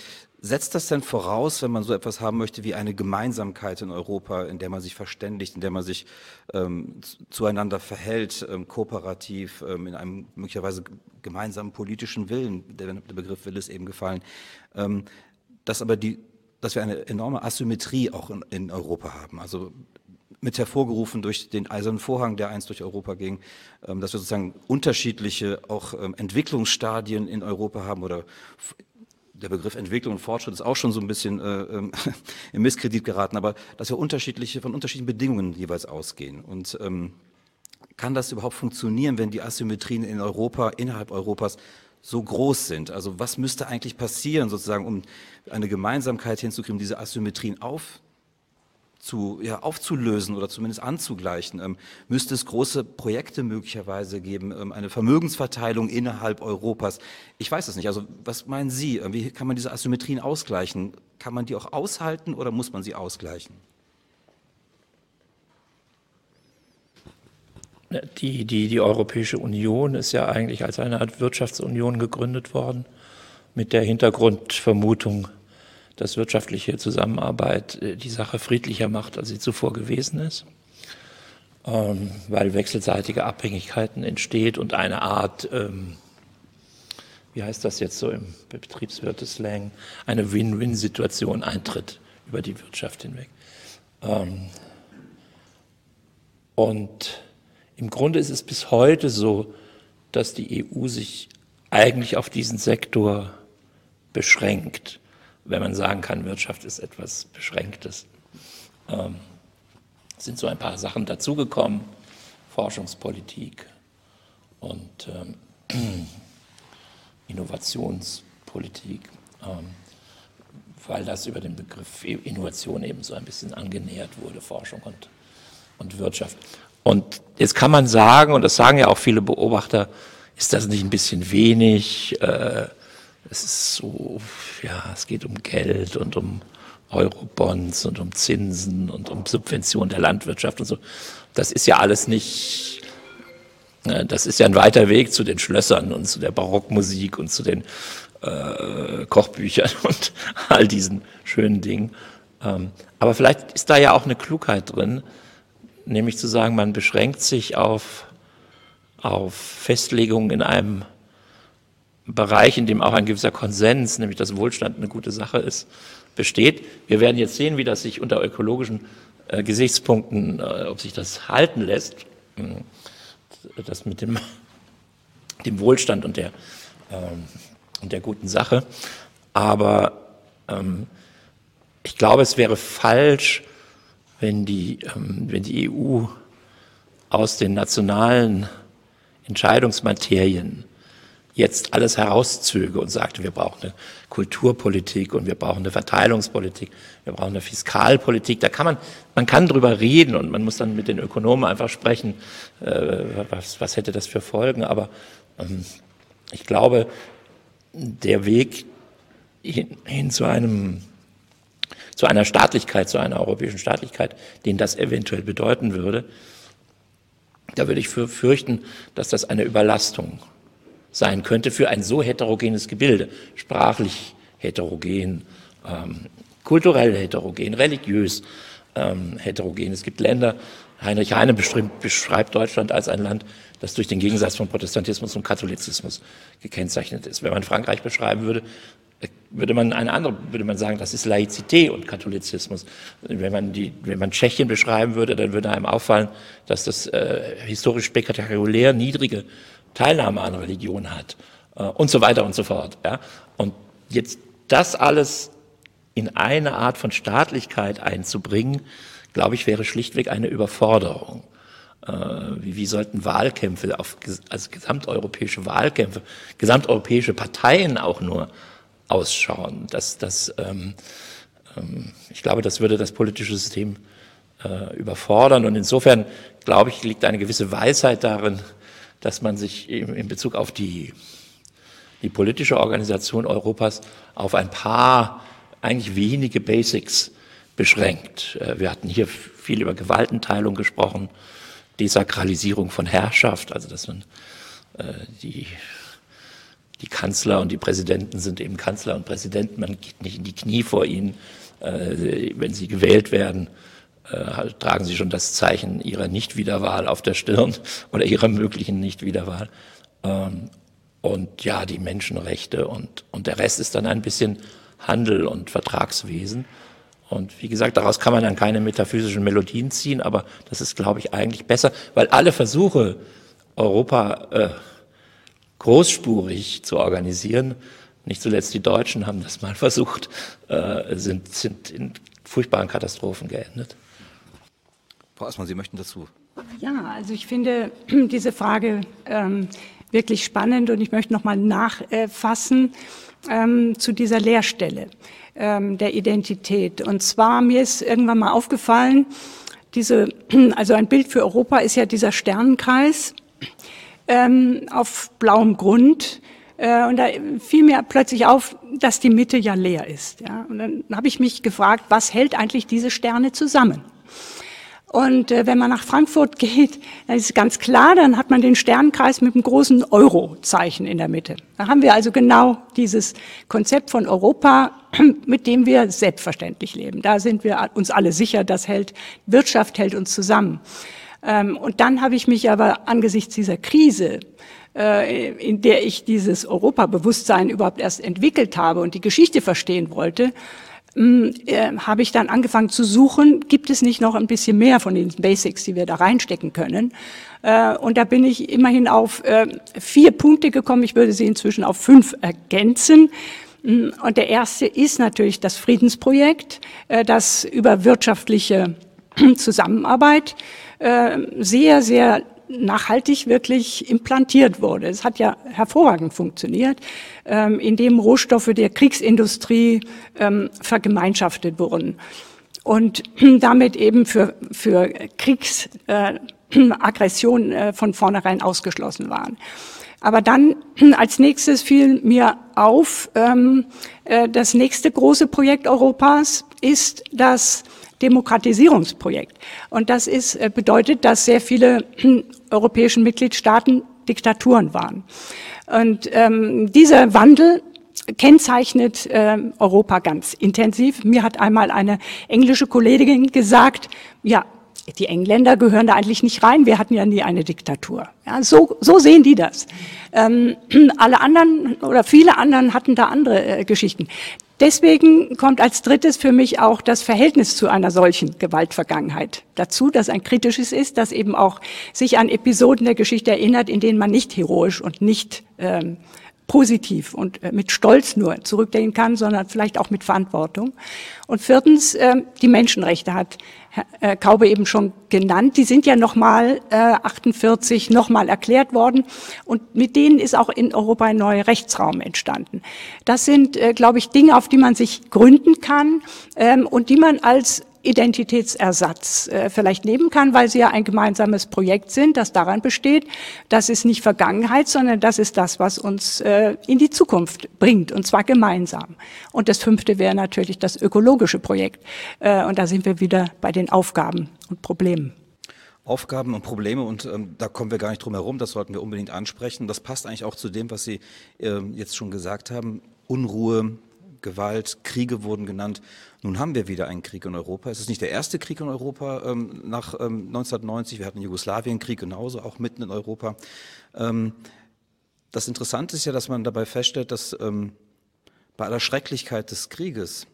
setzt das denn voraus, wenn man so etwas haben möchte wie eine Gemeinsamkeit in Europa, in der man sich verständigt, in der man sich ähm, zueinander verhält, ähm, kooperativ, ähm, in einem möglicherweise gemeinsamen politischen Willen, der, der Begriff Will ist eben gefallen, ähm, dass aber die, dass wir eine enorme Asymmetrie auch in, in Europa haben. Also mit hervorgerufen durch den Eisernen Vorhang, der einst durch Europa ging, ähm, dass wir sozusagen unterschiedliche auch ähm, Entwicklungsstadien in Europa haben oder der Begriff Entwicklung und Fortschritt ist auch schon so ein bisschen äh, ähm, (laughs) im Misskredit geraten, aber dass wir unterschiedliche, von unterschiedlichen Bedingungen jeweils ausgehen. Und ähm, kann das überhaupt funktionieren, wenn die Asymmetrien in Europa, innerhalb Europas so groß sind? Also was müsste eigentlich passieren, sozusagen, um eine Gemeinsamkeit hinzukriegen, diese Asymmetrien auf, zu, ja, aufzulösen oder zumindest anzugleichen? Ähm, müsste es große Projekte möglicherweise geben, ähm, eine Vermögensverteilung innerhalb Europas? Ich weiß es nicht. Also was meinen Sie? Ähm, wie kann man diese Asymmetrien ausgleichen? Kann man die auch aushalten oder muss man sie ausgleichen? Die, die, die Europäische Union ist ja eigentlich als eine Art Wirtschaftsunion gegründet worden, mit der Hintergrundvermutung, dass wirtschaftliche Zusammenarbeit äh, die Sache friedlicher macht, als sie zuvor gewesen ist, ähm, weil wechselseitige Abhängigkeiten entsteht und eine Art, ähm, wie heißt das jetzt so im Betriebswirteslang, eine Win-Win-Situation eintritt über die Wirtschaft hinweg. Ähm, und im Grunde ist es bis heute so, dass die EU sich eigentlich auf diesen Sektor beschränkt wenn man sagen kann, Wirtschaft ist etwas Beschränktes. Ähm, sind so ein paar Sachen dazugekommen, Forschungspolitik und ähm, (clears throat) Innovationspolitik, ähm, weil das über den Begriff Innovation eben so ein bisschen angenähert wurde, Forschung und, und Wirtschaft. Und jetzt kann man sagen, und das sagen ja auch viele Beobachter, ist das nicht ein bisschen wenig? Äh, es ist so, ja, es geht um Geld und um Eurobonds und um Zinsen und um Subvention der Landwirtschaft und so. Das ist ja alles nicht, ne, das ist ja ein weiter Weg zu den Schlössern und zu der Barockmusik und zu den äh, Kochbüchern (laughs) und all diesen schönen Dingen. Ähm, aber vielleicht ist da ja auch eine Klugheit drin, nämlich zu sagen, man beschränkt sich auf, auf Festlegungen in einem Bereich, in dem auch ein gewisser Konsens, nämlich dass Wohlstand eine gute Sache ist, besteht. Wir werden jetzt sehen, wie das sich unter ökologischen äh, Gesichtspunkten, äh, ob sich das halten lässt, äh, das mit dem, (laughs) dem Wohlstand und der, ähm, und der guten Sache. Aber ähm, ich glaube, es wäre falsch, wenn die, ähm, wenn die EU aus den nationalen Entscheidungsmaterien jetzt alles herauszöge und sagte, wir brauchen eine Kulturpolitik und wir brauchen eine Verteilungspolitik, wir brauchen eine Fiskalpolitik. Da kann man, man kann drüber reden und man muss dann mit den Ökonomen einfach sprechen, äh, was, was hätte das für Folgen. Aber ähm, ich glaube, der Weg hin, hin zu einem zu einer Staatlichkeit, zu einer europäischen Staatlichkeit, den das eventuell bedeuten würde, da würde ich fürchten, dass das eine Überlastung sein könnte für ein so heterogenes Gebilde, sprachlich heterogen, ähm, kulturell heterogen, religiös ähm, heterogen. Es gibt Länder, Heinrich Heine beschreibt Deutschland als ein Land, das durch den Gegensatz von Protestantismus und Katholizismus gekennzeichnet ist. Wenn man Frankreich beschreiben würde, würde man eine andere, würde man sagen, das ist Laizität und Katholizismus. Wenn man die, wenn man Tschechien beschreiben würde, dann würde einem auffallen, dass das äh, historisch spektakulär niedrige Teilnahme an Religion hat äh, und so weiter und so fort. Ja? Und jetzt das alles in eine Art von Staatlichkeit einzubringen, glaube ich, wäre schlichtweg eine Überforderung. Äh, wie, wie sollten Wahlkämpfe, auf, also gesamteuropäische Wahlkämpfe, gesamteuropäische Parteien auch nur ausschauen? Das, das, ähm, ähm, ich glaube, das würde das politische System äh, überfordern. Und insofern, glaube ich, liegt eine gewisse Weisheit darin, dass man sich in Bezug auf die, die politische Organisation Europas auf ein paar eigentlich wenige Basics beschränkt. Äh, wir hatten hier viel über Gewaltenteilung gesprochen, Desakralisierung von Herrschaft, also dass man äh, die, die Kanzler und die Präsidenten sind eben Kanzler und Präsidenten, man geht nicht in die Knie vor ihnen, äh, wenn sie gewählt werden tragen sie schon das Zeichen ihrer Nichtwiederwahl auf der Stirn (laughs) oder ihrer möglichen Nichtwiederwahl. Ähm, und ja, die Menschenrechte und, und der Rest ist dann ein bisschen Handel und Vertragswesen. Und wie gesagt, daraus kann man dann keine metaphysischen Melodien ziehen, aber das ist, glaube ich, eigentlich besser, weil alle Versuche, Europa äh, großspurig zu organisieren, nicht zuletzt die Deutschen haben das mal (laughs) versucht, äh, sind, sind in furchtbaren Katastrophen geendet. Frau Assmann, Sie möchten dazu. Ja, also ich finde (clears throat) diese Frage ähm, wirklich spannend und ich möchte noch mal nachfassen ähm, zu dieser Leerstelle ähm, der Identität. Und zwar, mir ist irgendwann mal aufgefallen, diese, (clears throat) also ein Bild für Europa ist ja dieser Sternenkreis ähm, auf blauem Grund. Äh, und da fiel mir plötzlich auf, dass die Mitte ja leer ist. Ja? Und dann habe ich mich gefragt, was hält eigentlich diese Sterne zusammen? Und äh, wenn man nach Frankfurt geht, dann ist es ganz klar, dann hat man den Sternenkreis mit einem großen Euro-Zeichen in der Mitte. Da haben wir also genau dieses Konzept von Europa, (clears throat) mit dem wir selbstverständlich leben. Da sind wir uns alle sicher, das hält, Wirtschaft hält uns zusammen. Ähm, und dann habe ich mich aber angesichts dieser Krise, äh, in der ich dieses Europabewusstsein überhaupt erst entwickelt habe und die Geschichte verstehen wollte, habe ich dann angefangen zu suchen, gibt es nicht noch ein bisschen mehr von den Basics, die wir da reinstecken können. Äh, und da bin ich immerhin auf äh, vier Punkte gekommen. Ich würde sie inzwischen auf fünf ergänzen. Hm, und der erste ist natürlich das Friedensprojekt, äh, das über wirtschaftliche (clears throat) Zusammenarbeit äh, sehr, sehr nachhaltig wirklich implantiert wurde. Es hat ja hervorragend funktioniert, ähm, indem Rohstoffe der Kriegsindustrie ähm, vergemeinschaftet wurden und (clears throat) damit eben für, für Kriegsaggression äh, (clears throat) äh, von vornherein ausgeschlossen waren. Aber dann (clears throat) als nächstes fiel mir auf, ähm, äh, das nächste große Projekt Europas ist das Demokratisierungsprojekt. Und das ist, äh, bedeutet, dass sehr viele europäischen Mitgliedstaaten Diktaturen waren. Und ähm, dieser Wandel kennzeichnet äh, Europa ganz intensiv. Mir hat einmal eine englische Kollegin gesagt, ja, die Engländer gehören da eigentlich nicht rein. Wir hatten ja nie eine Diktatur. Ja, so, so sehen die das. Ähm, alle anderen oder viele anderen hatten da andere äh, Geschichten. Deswegen kommt als drittes für mich auch das Verhältnis zu einer solchen Gewaltvergangenheit dazu, dass ein kritisches ist, das eben auch sich an Episoden der Geschichte erinnert, in denen man nicht heroisch und nicht ähm, positiv und äh, mit Stolz nur zurückdenken kann, sondern vielleicht auch mit Verantwortung. Und viertens, äh, die Menschenrechte hat Herr äh, Kaube eben schon genannt. Die sind ja nochmal äh, 48 nochmal erklärt worden und mit denen ist auch in Europa ein neuer Rechtsraum entstanden. Das sind, äh, glaube ich, Dinge, auf die man sich gründen kann ähm, und die man als Identitätsersatz äh, vielleicht nehmen kann, weil sie ja ein gemeinsames Projekt sind, das daran besteht, das ist nicht Vergangenheit, sondern das ist das, was uns äh, in die Zukunft bringt, und zwar gemeinsam. Und das fünfte wäre natürlich das ökologische Projekt. Äh, und da sind wir wieder bei den Aufgaben und Problemen. Aufgaben und Probleme und ähm, da kommen wir gar nicht drum herum, das sollten wir unbedingt ansprechen. Das passt eigentlich auch zu dem, was Sie äh, jetzt schon gesagt haben. Unruhe, Gewalt, Kriege wurden genannt. Nun haben wir wieder einen Krieg in Europa. Es ist nicht der erste Krieg in Europa ähm, nach ähm, 1990. Wir hatten den Jugoslawienkrieg genauso, auch mitten in Europa. Ähm, das Interessante ist ja, dass man dabei feststellt, dass ähm, bei aller Schrecklichkeit des Krieges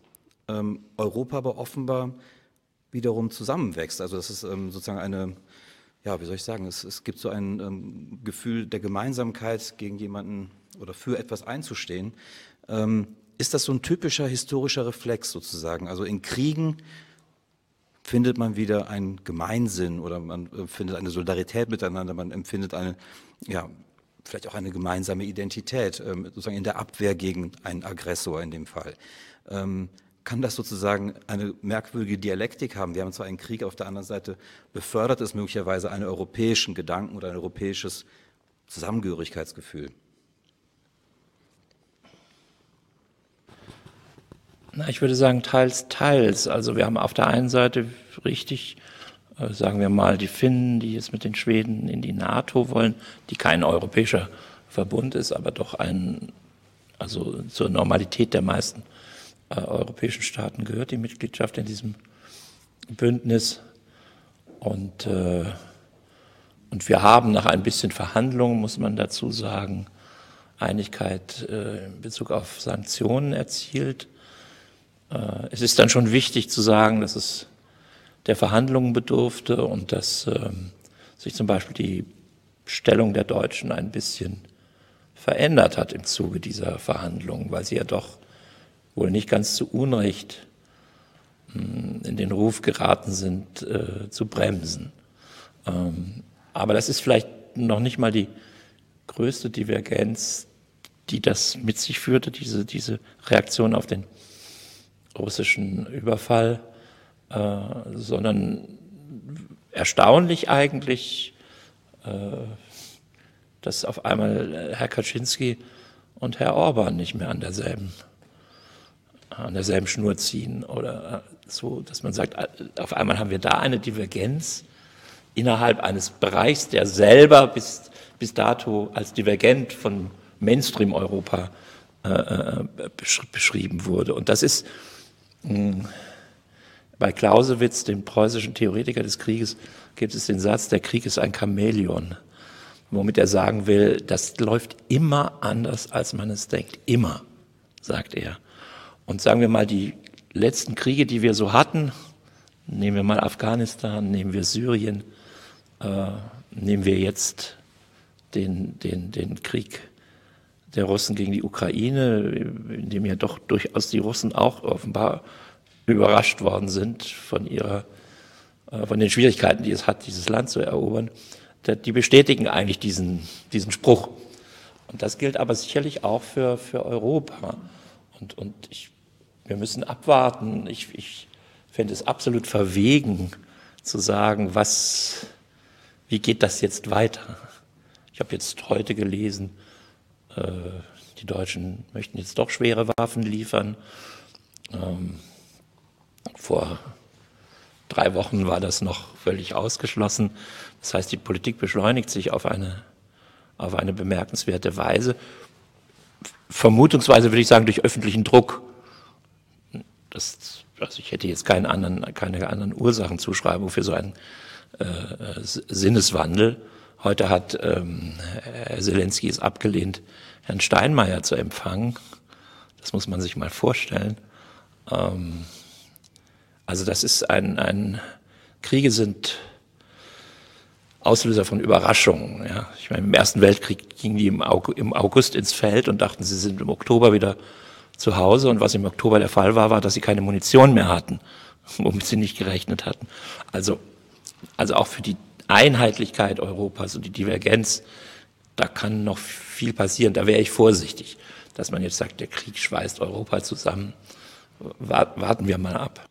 ähm, Europa aber offenbar wiederum zusammenwächst. Also das ist ähm, sozusagen eine, ja, wie soll ich sagen, es, es gibt so ein Gefühl der Gemeinsamkeit, gegen jemanden oder für etwas einzustehen. Ähm, ist das so ein typischer historischer Reflex sozusagen? Also in Kriegen findet man wieder einen Gemeinsinn oder man findet eine Solidarität miteinander, man empfindet eine, ja, vielleicht auch eine gemeinsame Identität, ähm, sozusagen in der Abwehr gegen einen Aggressor in dem Fall. Ähm, kann das sozusagen eine merkwürdige Dialektik haben. Wir haben zwar einen Krieg, auf der anderen Seite befördert es möglicherweise einen europäischen Gedanken oder ein europäisches Zusammengehörigkeitsgefühl. Na, ich würde sagen, teils, teils. Also wir haben auf der einen Seite richtig, äh, sagen wir mal, die Finnen, die jetzt mit den Schweden in die NATO wollen, die kein europäischer Verbund ist, aber doch ein, also zur Normalität der meisten äh, europäischen Staaten gehört, die Mitgliedschaft in diesem Bündnis. Und, äh, und wir haben nach ein bisschen Verhandlungen, muss man dazu sagen, Einigkeit äh, in Bezug auf Sanktionen erzielt. Äh, es ist dann schon wichtig zu sagen, dass es der Verhandlungen bedurfte und dass ähm, sich zum Beispiel die Stellung der Deutschen ein bisschen verändert hat im Zuge dieser Verhandlungen, weil sie ja doch wohl nicht ganz zu Unrecht hm, in den Ruf geraten sind, äh, zu bremsen. Ähm, aber das ist vielleicht noch nicht mal die größte Divergenz, die das mit sich führte, diese, diese Reaktion auf den russischen Überfall, äh, sondern erstaunlich eigentlich, äh, dass auf einmal Herr Kaczynski und Herr Orban nicht mehr an derselben an derselben Schnur ziehen oder so, dass man sagt, auf einmal haben wir da eine Divergenz innerhalb eines Bereichs, der selber bis, bis dato als divergent von Mainstream-Europa äh, äh beschrieben wurde. Und das ist bei Clausewitz, dem preußischen Theoretiker des Krieges, gibt es den Satz, der Krieg ist ein Chamäleon, womit er sagen will, das läuft immer anders, als man es denkt. Immer, sagt er. Und sagen wir mal, die letzten Kriege, die wir so hatten, nehmen wir mal Afghanistan, nehmen wir Syrien, äh, nehmen wir jetzt den, den, den Krieg der Russen gegen die Ukraine, in dem ja doch durchaus die Russen auch offenbar überrascht worden sind von ihrer, äh, von den Schwierigkeiten, die es hat, dieses Land zu erobern. Die bestätigen eigentlich diesen, diesen Spruch. Und das gilt aber sicherlich auch für, für Europa. Und, und ich wir müssen abwarten. Ich, ich fände es absolut verwegen zu sagen, was, wie geht das jetzt weiter? Ich habe jetzt heute gelesen, die Deutschen möchten jetzt doch schwere Waffen liefern. Ähm, vor drei Wochen war das noch völlig ausgeschlossen. Das heißt, die Politik beschleunigt sich auf eine, auf eine bemerkenswerte Weise. Vermutungsweise würde ich sagen, durch öffentlichen Druck das, also ich hätte jetzt keinen anderen, keine anderen Ursachenzuschreibung für so einen äh, Sinneswandel. Heute hat ähm, Zelensky es abgelehnt, Herrn Steinmeier zu empfangen. Das muss man sich mal vorstellen. Ähm, also das ist ein, ein Kriege sind Auslöser von Überraschungen. Ja. Ich meine, im Ersten Weltkrieg gingen die im August ins Feld und dachten, sie sind im Oktober wieder zu Hause und was im Oktober der Fall war, war, dass sie keine Munition mehr hatten, (laughs) womit sie nicht gerechnet hatten. Also, also auch für die Einheitlichkeit Europas und die Divergenz, da kann noch viel passieren. Da wäre ich vorsichtig, dass man jetzt sagt, der Krieg schweißt Europa zusammen. Warten wir mal ab.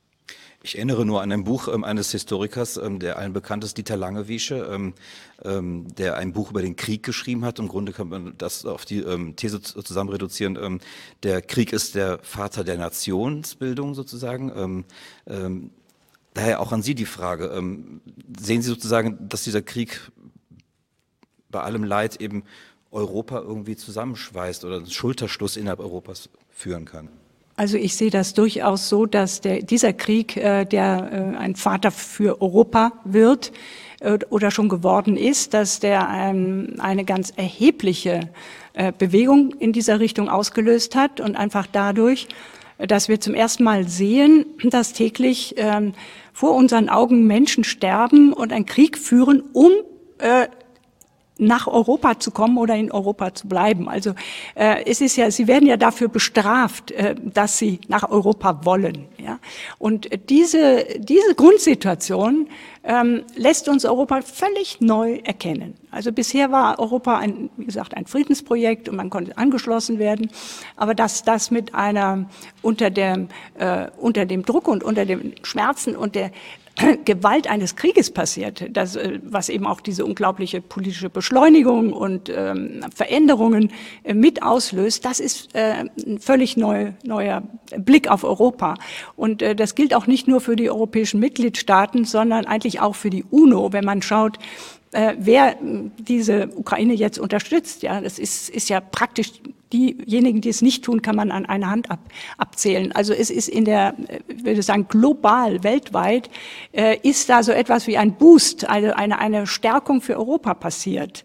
Ich erinnere nur an ein Buch ähm, eines Historikers, ähm, der allen bekannt ist, Dieter Langewiesche, ähm, ähm, der ein Buch über den Krieg geschrieben hat. Im Grunde kann man das auf die ähm, These zusammen reduzieren. Ähm, der Krieg ist der Vater der Nationsbildung sozusagen. Daher auch an Sie die Frage. sehen Sie sozusagen, dass dieser Krieg bei allem Leid eben Europa irgendwie zusammenschweißt oder einen Schulterschluss innerhalb Europas führen kann? Also ich sehe das durchaus so, dass der, dieser Krieg, äh, der äh, ein Vater für Europa wird äh, oder schon geworden ist, dass der ähm, eine ganz erhebliche äh, Bewegung in dieser Richtung ausgelöst hat und einfach dadurch, dass wir zum ersten Mal sehen, dass täglich ähm, vor unseren Augen Menschen sterben und einen Krieg führen, um äh, nach Europa zu kommen oder in Europa zu bleiben. Also äh, es ist ja, sie werden ja dafür bestraft, äh, dass sie nach Europa wollen. Ja? Und diese diese Grundsituation ähm, lässt uns Europa völlig neu erkennen. Also bisher war Europa ein, wie gesagt, ein Friedensprojekt und man konnte angeschlossen werden. Aber dass das mit einer unter dem äh, unter dem Druck und unter den Schmerzen und der (clears throat) Gewalt eines Krieges passiert, das, äh, was eben auch diese unglaubliche politische Beschleunigung und ähm, Veränderungen äh, mit auslöst, das ist äh, ein völlig neu, neuer Blick auf Europa. Und äh, das gilt auch nicht nur für die europäischen Mitgliedstaaten, sondern eigentlich auch für die UNO, wenn man schaut, äh, wer diese Ukraine jetzt unterstützt. Ja, das ist, ist ja praktisch diejenigen, die es nicht tun, kann man an einer Hand ab, abzählen. Also es ist in der, äh, ich würde sagen, global, weltweit, äh, ist da so etwas wie ein Boost, also eine, eine Stärkung für Europa passiert.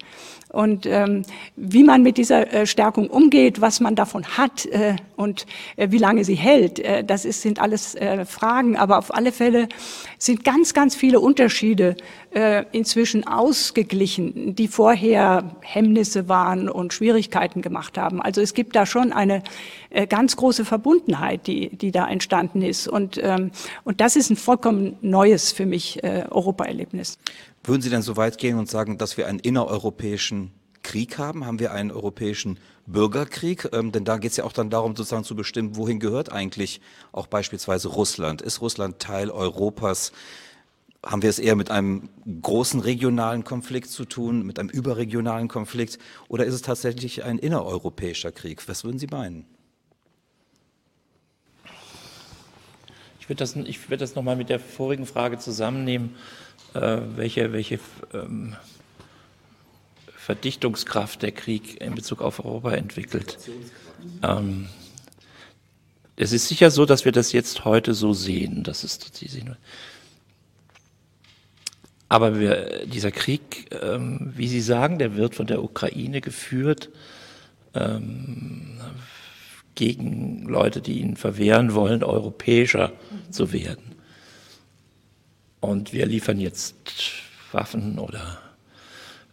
Und ähm, wie man mit dieser äh, Stärkung umgeht, was man davon hat äh, und äh, wie lange sie hält, äh, das ist, sind alles äh, Fragen. Aber auf alle Fälle sind ganz, ganz viele Unterschiede äh, inzwischen ausgeglichen, die vorher Hemmnisse waren und Schwierigkeiten gemacht haben. Also es gibt da schon eine äh, ganz große Verbundenheit, die, die da entstanden ist. Und, ähm, und das ist ein vollkommen neues für mich äh, Europaerlebnis. Würden Sie denn so weit gehen und sagen, dass wir einen innereuropäischen Krieg haben? Haben wir einen europäischen Bürgerkrieg? Ähm, denn da geht es ja auch dann darum, sozusagen zu bestimmen, wohin gehört eigentlich auch beispielsweise Russland? Ist Russland Teil Europas? Haben wir es eher mit einem großen regionalen Konflikt zu tun, mit einem überregionalen Konflikt? Oder ist es tatsächlich ein innereuropäischer Krieg? Was würden Sie meinen? Ich würde das, würd das nochmal mit der vorigen Frage zusammennehmen äh, welche, welche ähm, Verdichtungskraft der Krieg in Bezug auf Europa entwickelt. Ähm, es ist sicher so, dass wir das jetzt heute so sehen. Das ist die aber wir, dieser Krieg, ähm, wie Sie sagen, der wird von der Ukraine geführt ähm, gegen Leute, die ihn verwehren wollen, europäischer zu werden. Und wir liefern jetzt Waffen oder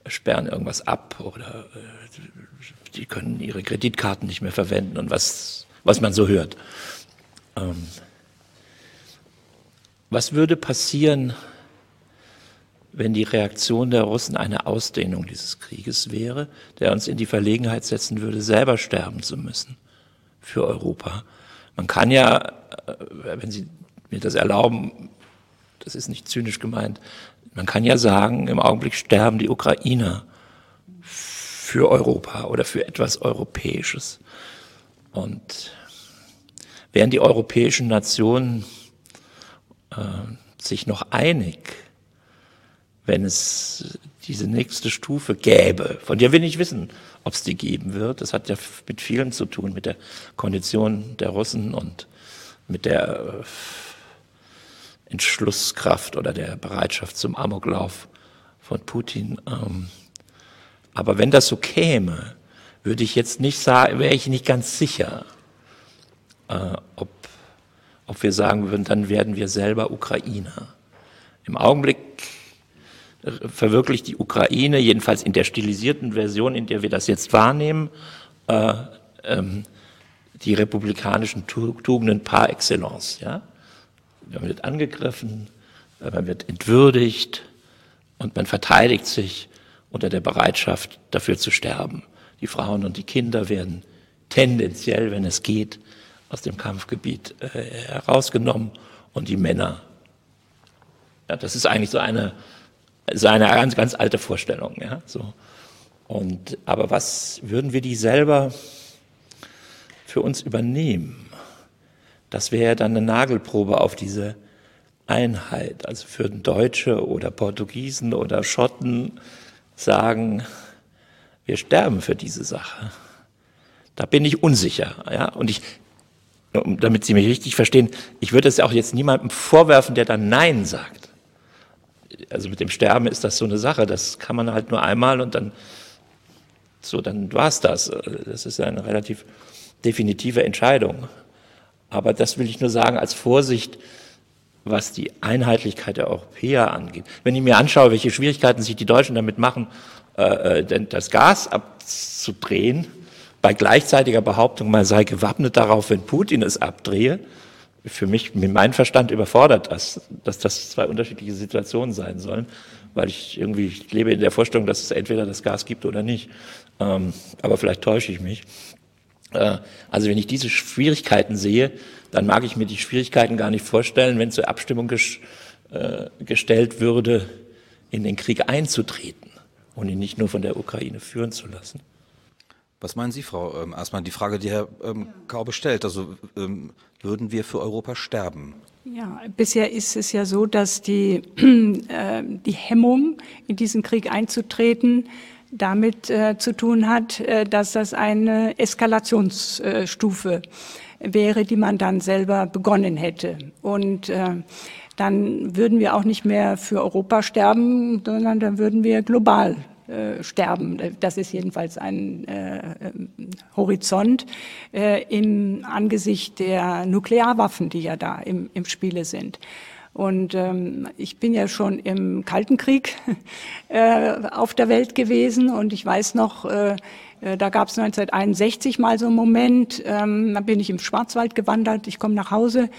sperren irgendwas ab oder äh, die können ihre Kreditkarten nicht mehr verwenden und was, was man so hört. Ähm, was würde passieren, wenn die Reaktion der Russen eine Ausdehnung dieses Krieges wäre, der uns in die Verlegenheit setzen würde, selber sterben zu müssen für Europa? Man kann ja, äh, wenn Sie mir das erlauben, das ist nicht zynisch gemeint, man kann ja sagen, im Augenblick sterben die Ukrainer für Europa oder für etwas Europäisches. Und wären die europäischen Nationen äh, sich noch einig, wenn es diese nächste Stufe gäbe, von der wir nicht wissen, ob es die geben wird. Das hat ja mit vielen zu tun, mit der Kondition der Russen und mit der äh, Entschlusskraft oder der Bereitschaft zum Amoklauf von Putin. Ähm, aber wenn das so käme, würde ich jetzt nicht sagen, wäre ich nicht ganz sicher, äh, ob, ob wir sagen würden, dann werden wir selber Ukrainer. Im Augenblick verwirklicht die Ukraine, jedenfalls in der stilisierten Version, in der wir das jetzt wahrnehmen, äh, ähm, die republikanischen Tugenden par excellence. Ja? Man wird angegriffen, man wird entwürdigt und man verteidigt sich unter der Bereitschaft, dafür zu sterben. Die Frauen und die Kinder werden tendenziell, wenn es geht, aus dem Kampfgebiet äh, herausgenommen und die Männer. Ja, das ist eigentlich so eine, so eine ganz, ganz alte Vorstellung. Ja, so. Und, aber was würden wir die selber für uns übernehmen? Das wäre dann eine Nagelprobe auf diese Einheit. Also für Deutsche oder Portugiesen oder Schotten sagen, wir sterben für diese Sache. Da bin ich unsicher. Ja? Und ich, damit Sie mich richtig verstehen, ich würde es ja auch jetzt niemandem vorwerfen, der dann Nein sagt. Also mit dem Sterben ist das so eine Sache, das kann man halt nur einmal und dann, so, dann war es das. Das ist eine relativ definitive Entscheidung. Aber das will ich nur sagen als Vorsicht, was die Einheitlichkeit der Europäer angeht. Wenn ich mir anschaue, welche Schwierigkeiten sich die Deutschen damit machen, äh, äh das Gas abzudrehen, bei gleichzeitiger Behauptung, man sei gewappnet darauf, wenn Putin es abdrehe, für mich, mit meinem Verstand überfordert das, dass das zwei unterschiedliche Situationen sein sollen, weil ich irgendwie ich lebe in der Vorstellung, dass es entweder das Gas gibt oder nicht. Ähm, aber vielleicht täusche ich mich. Äh, also wenn ich diese Schwierigkeiten sehe, dann mag ich mir die Schwierigkeiten gar nicht vorstellen, wenn zur Abstimmung ges äh, gestellt würde, in den Krieg einzutreten und ihn nicht nur von der Ukraine führen zu lassen. Was meinen Sie, Frau ähm, Aßmann? Die Frage, die Herr ähm, Kaube stellt, also ähm, würden wir für Europa sterben? Ja, bisher ist es ja so, dass die, (clears throat) äh, die Hemmung, in diesen Krieg einzutreten, damit äh, zu tun hat, äh, dass das eine Eskalationsstufe wäre, die man dann selber begonnen hätte. Und äh, dann würden wir auch nicht mehr für Europa sterben, sondern dann würden wir global äh, sterben. Das ist jedenfalls ein äh, äh, Horizont äh, im Angesicht der Nuklearwaffen, die ja da im, im Spiele sind. Und ähm, ich bin ja schon im Kalten Krieg (laughs) äh, auf der Welt gewesen. Und ich weiß noch, äh, äh da gab es 1961 mal so einen Moment, ähm, da bin ich im Schwarzwald gewandert, ich komme nach Hause,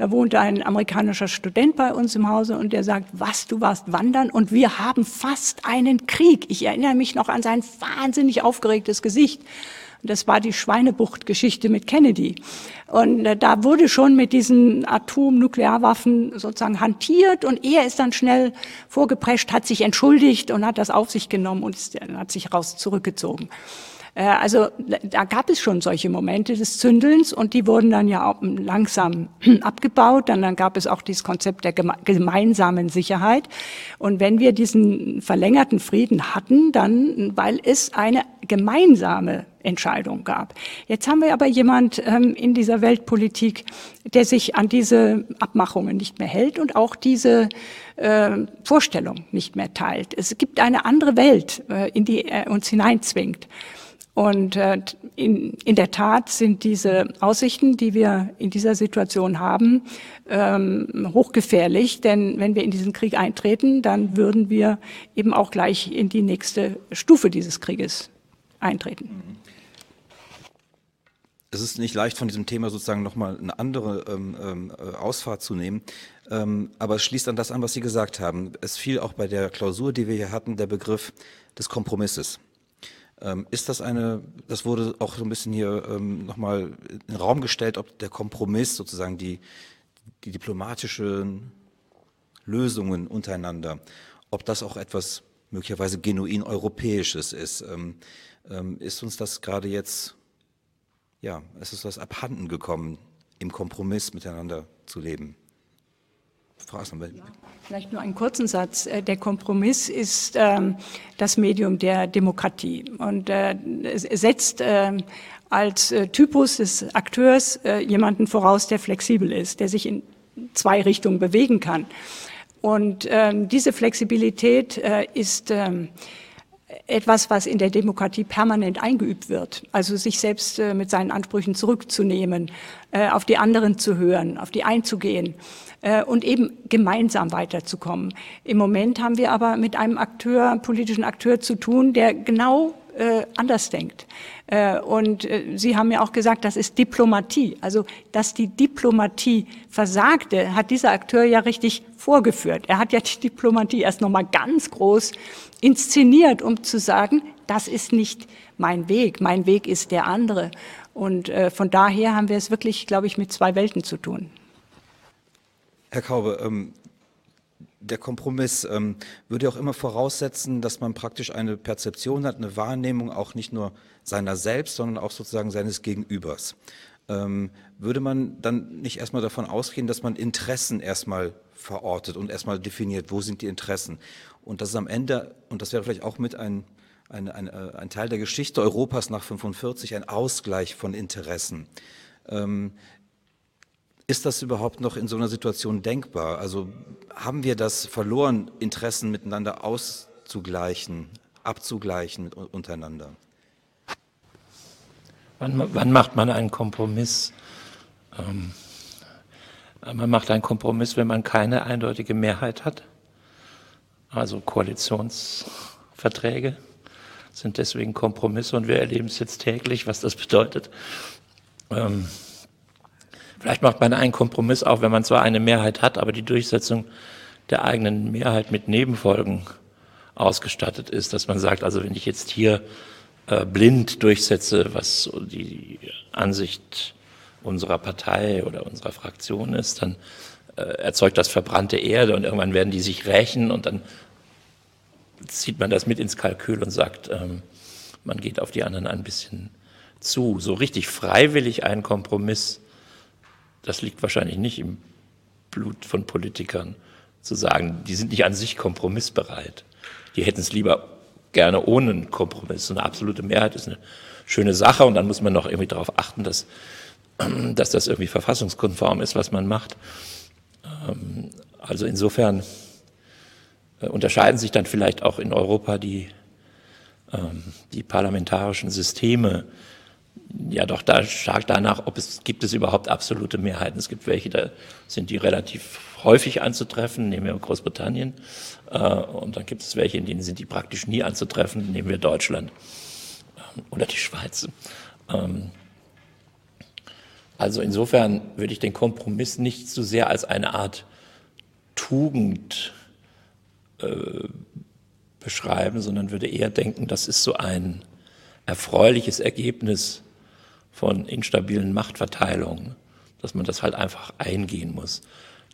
da wohnte ein amerikanischer Student bei uns im Hause und der sagt, was, du warst wandern? Und wir haben fast einen Krieg. Ich erinnere mich noch an sein wahnsinnig aufgeregtes Gesicht. Das war die Schweinebucht-Geschichte mit Kennedy. Und äh, da wurde schon mit diesen Atomnuklearwaffen sozusagen hantiert und er ist dann schnell vorgeprescht, hat sich entschuldigt und hat das auf sich genommen und ist, hat sich raus zurückgezogen. Äh, also da gab es schon solche Momente des Zündelns und die wurden dann ja auch langsam (clears throat) abgebaut. Dann, dann gab es auch dieses Konzept der gemeinsamen Sicherheit. Und wenn wir diesen verlängerten Frieden hatten, dann, weil es eine gemeinsame Entscheidung gab. Jetzt haben wir aber jemand ähm, in dieser Weltpolitik, der sich an diese Abmachungen nicht mehr hält und auch diese äh, Vorstellung nicht mehr teilt. Es gibt eine andere Welt, äh, in die er uns hineinzwingt. Und äh, in, in der Tat sind diese Aussichten, die wir in dieser Situation haben, ähm, hochgefährlich. Denn wenn wir in diesen Krieg eintreten, dann würden wir eben auch gleich in die nächste Stufe dieses Krieges eintreten. Es ist nicht leicht, von diesem Thema sozusagen nochmal eine andere ähm, ähm, Ausfahrt zu nehmen. Ähm, aber es schließt an das an, was Sie gesagt haben. Es fiel auch bei der Klausur, die wir hier hatten, der Begriff des Kompromisses. Ähm, ist das eine, das wurde auch so ein bisschen hier ähm, nochmal in den Raum gestellt, ob der Kompromiss sozusagen die, die diplomatischen Lösungen untereinander, ob das auch etwas möglicherweise genuin Europäisches ist. Ähm, ähm, ist uns das gerade jetzt, ja, ist uns das abhanden gekommen, im Kompromiss miteinander zu leben? Frau Assenberg. Ja, vielleicht nur einen kurzen Satz. Äh, der Kompromiss ist ähm, das Medium der Demokratie und äh, setzt äh, als äh, Typus des Akteurs jemanden voraus, der flexibel ist, der sich in zwei Richtungen bewegen kann. Und ähm, diese Flexibilität ist ähm, etwas, was in der Demokratie permanent eingeübt wird. Also sich selbst äh, mit seinen Ansprüchen zurückzunehmen, äh, auf die anderen zu hören, auf die einzugehen äh, und eben gemeinsam weiterzukommen. Im Moment haben wir aber mit einem Akteur, politischen Akteur zu tun, der genau äh, anders denkt. Äh, und äh, Sie haben ja auch gesagt, das ist Diplomatie. Also, dass die Diplomatie versagte, hat dieser Akteur ja richtig vorgeführt. Er hat ja die Diplomatie erst noch mal ganz groß inszeniert, um zu sagen, das ist nicht mein Weg, mein Weg ist der andere. Und äh, von daher haben wir es wirklich, glaube ich, mit zwei Welten zu tun. Herr Kaube, ähm, der Kompromiss ähm, würde auch immer voraussetzen, dass man praktisch eine Perzeption hat, eine Wahrnehmung auch nicht nur seiner selbst, sondern auch sozusagen seines Gegenübers. Ähm, würde man dann nicht erstmal davon ausgehen, dass man Interessen erstmal verortet und erstmal definiert, wo sind die Interessen? Und das ist am Ende, und das wäre vielleicht auch mit ein, ein, ein, äh, ein Teil der Geschichte Europas nach 45, ein Ausgleich von Interessen. Ähm, Ist das überhaupt noch in so einer Situation denkbar? Also haben wir das verloren, Interessen miteinander auszugleichen, abzugleichen untereinander? Wann, wann, macht man einen Kompromiss? Ähm, man macht einen Kompromiss, wenn man keine eindeutige Mehrheit hat. Also Koalitionsverträge sind deswegen Kompromisse und wir erleben es jetzt täglich, was das bedeutet. Ähm, Vielleicht macht man einen Kompromiss auch, wenn man zwar eine Mehrheit hat, aber die Durchsetzung der eigenen Mehrheit mit Nebenfolgen ausgestattet ist, dass man sagt, also wenn ich jetzt hier äh, blind durchsetze, was die Ansicht unserer Partei oder unserer Fraktion ist, dann äh, erzeugt das verbrannte Erde und irgendwann werden die sich rächen und dann zieht man das mit ins Kalkül und sagt, ähm, man geht auf die anderen ein bisschen zu. So richtig freiwillig einen Kompromiss das liegt wahrscheinlich nicht im Blut von Politikern, zu sagen, die sind nicht an sich kompromissbereit. Die hätten es lieber gerne ohne einen Kompromiss. Eine absolute Mehrheit ist eine schöne Sache und dann muss man noch irgendwie darauf achten, dass, (clears throat) dass das irgendwie verfassungskonform ist, was man macht. Ähm, also insofern äh, unterscheiden sich dann vielleicht auch in Europa die, ähm, die parlamentarischen Systeme ja doch da stark danach, ob es gibt es überhaupt absolute Mehrheiten. Es gibt welche, da sind die relativ häufig anzutreffen, nehmen wir Großbritannien, äh, und dann gibt es welche, in denen sind die praktisch nie anzutreffen, nehmen wir Deutschland äh, oder die Schweiz. Ähm, also insofern würde ich den Kompromiss nicht so sehr als eine Art Tugend äh, beschreiben, sondern würde eher denken, das ist so ein erfreuliches Ergebnis von instabilen Machtverteilungen, dass man das halt einfach eingehen muss.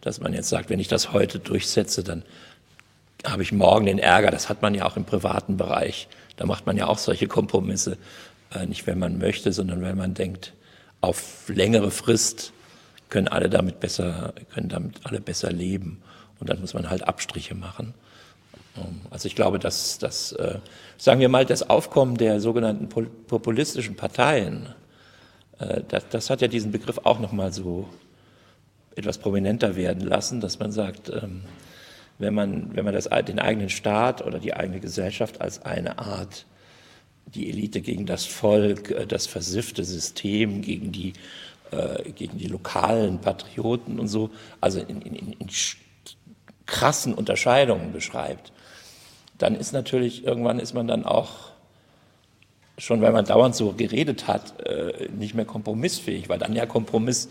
Dass man jetzt sagt, wenn ich das heute durchsetze, dann habe ich morgen den Ärger. Das hat man ja auch im privaten Bereich. Da macht man ja auch solche Kompromisse. Äh, nicht, wenn man möchte, sondern wenn man denkt, auf längere Frist können alle damit besser, können damit alle besser leben. Und dann muss man halt Abstriche machen. Ähm, also ich glaube, dass, dass äh, sagen wir mal, das Aufkommen der sogenannten populistischen Parteien, äh, das, das hat ja diesen Begriff auch nochmal so etwas prominenter werden lassen, dass man sagt, ähm, wenn man, wenn man das, den eigenen Staat oder die eigene Gesellschaft als eine Art, die Elite gegen das Volk, äh, das versiffte System, gegen die, gegen die lokalen Patrioten und so, also in, in, in krassen Unterscheidungen beschreibt, dann ist natürlich, irgendwann ist man dann auch, schon weil man dauernd so geredet hat, äh, nicht mehr kompromissfähig, weil dann ja Kompromiss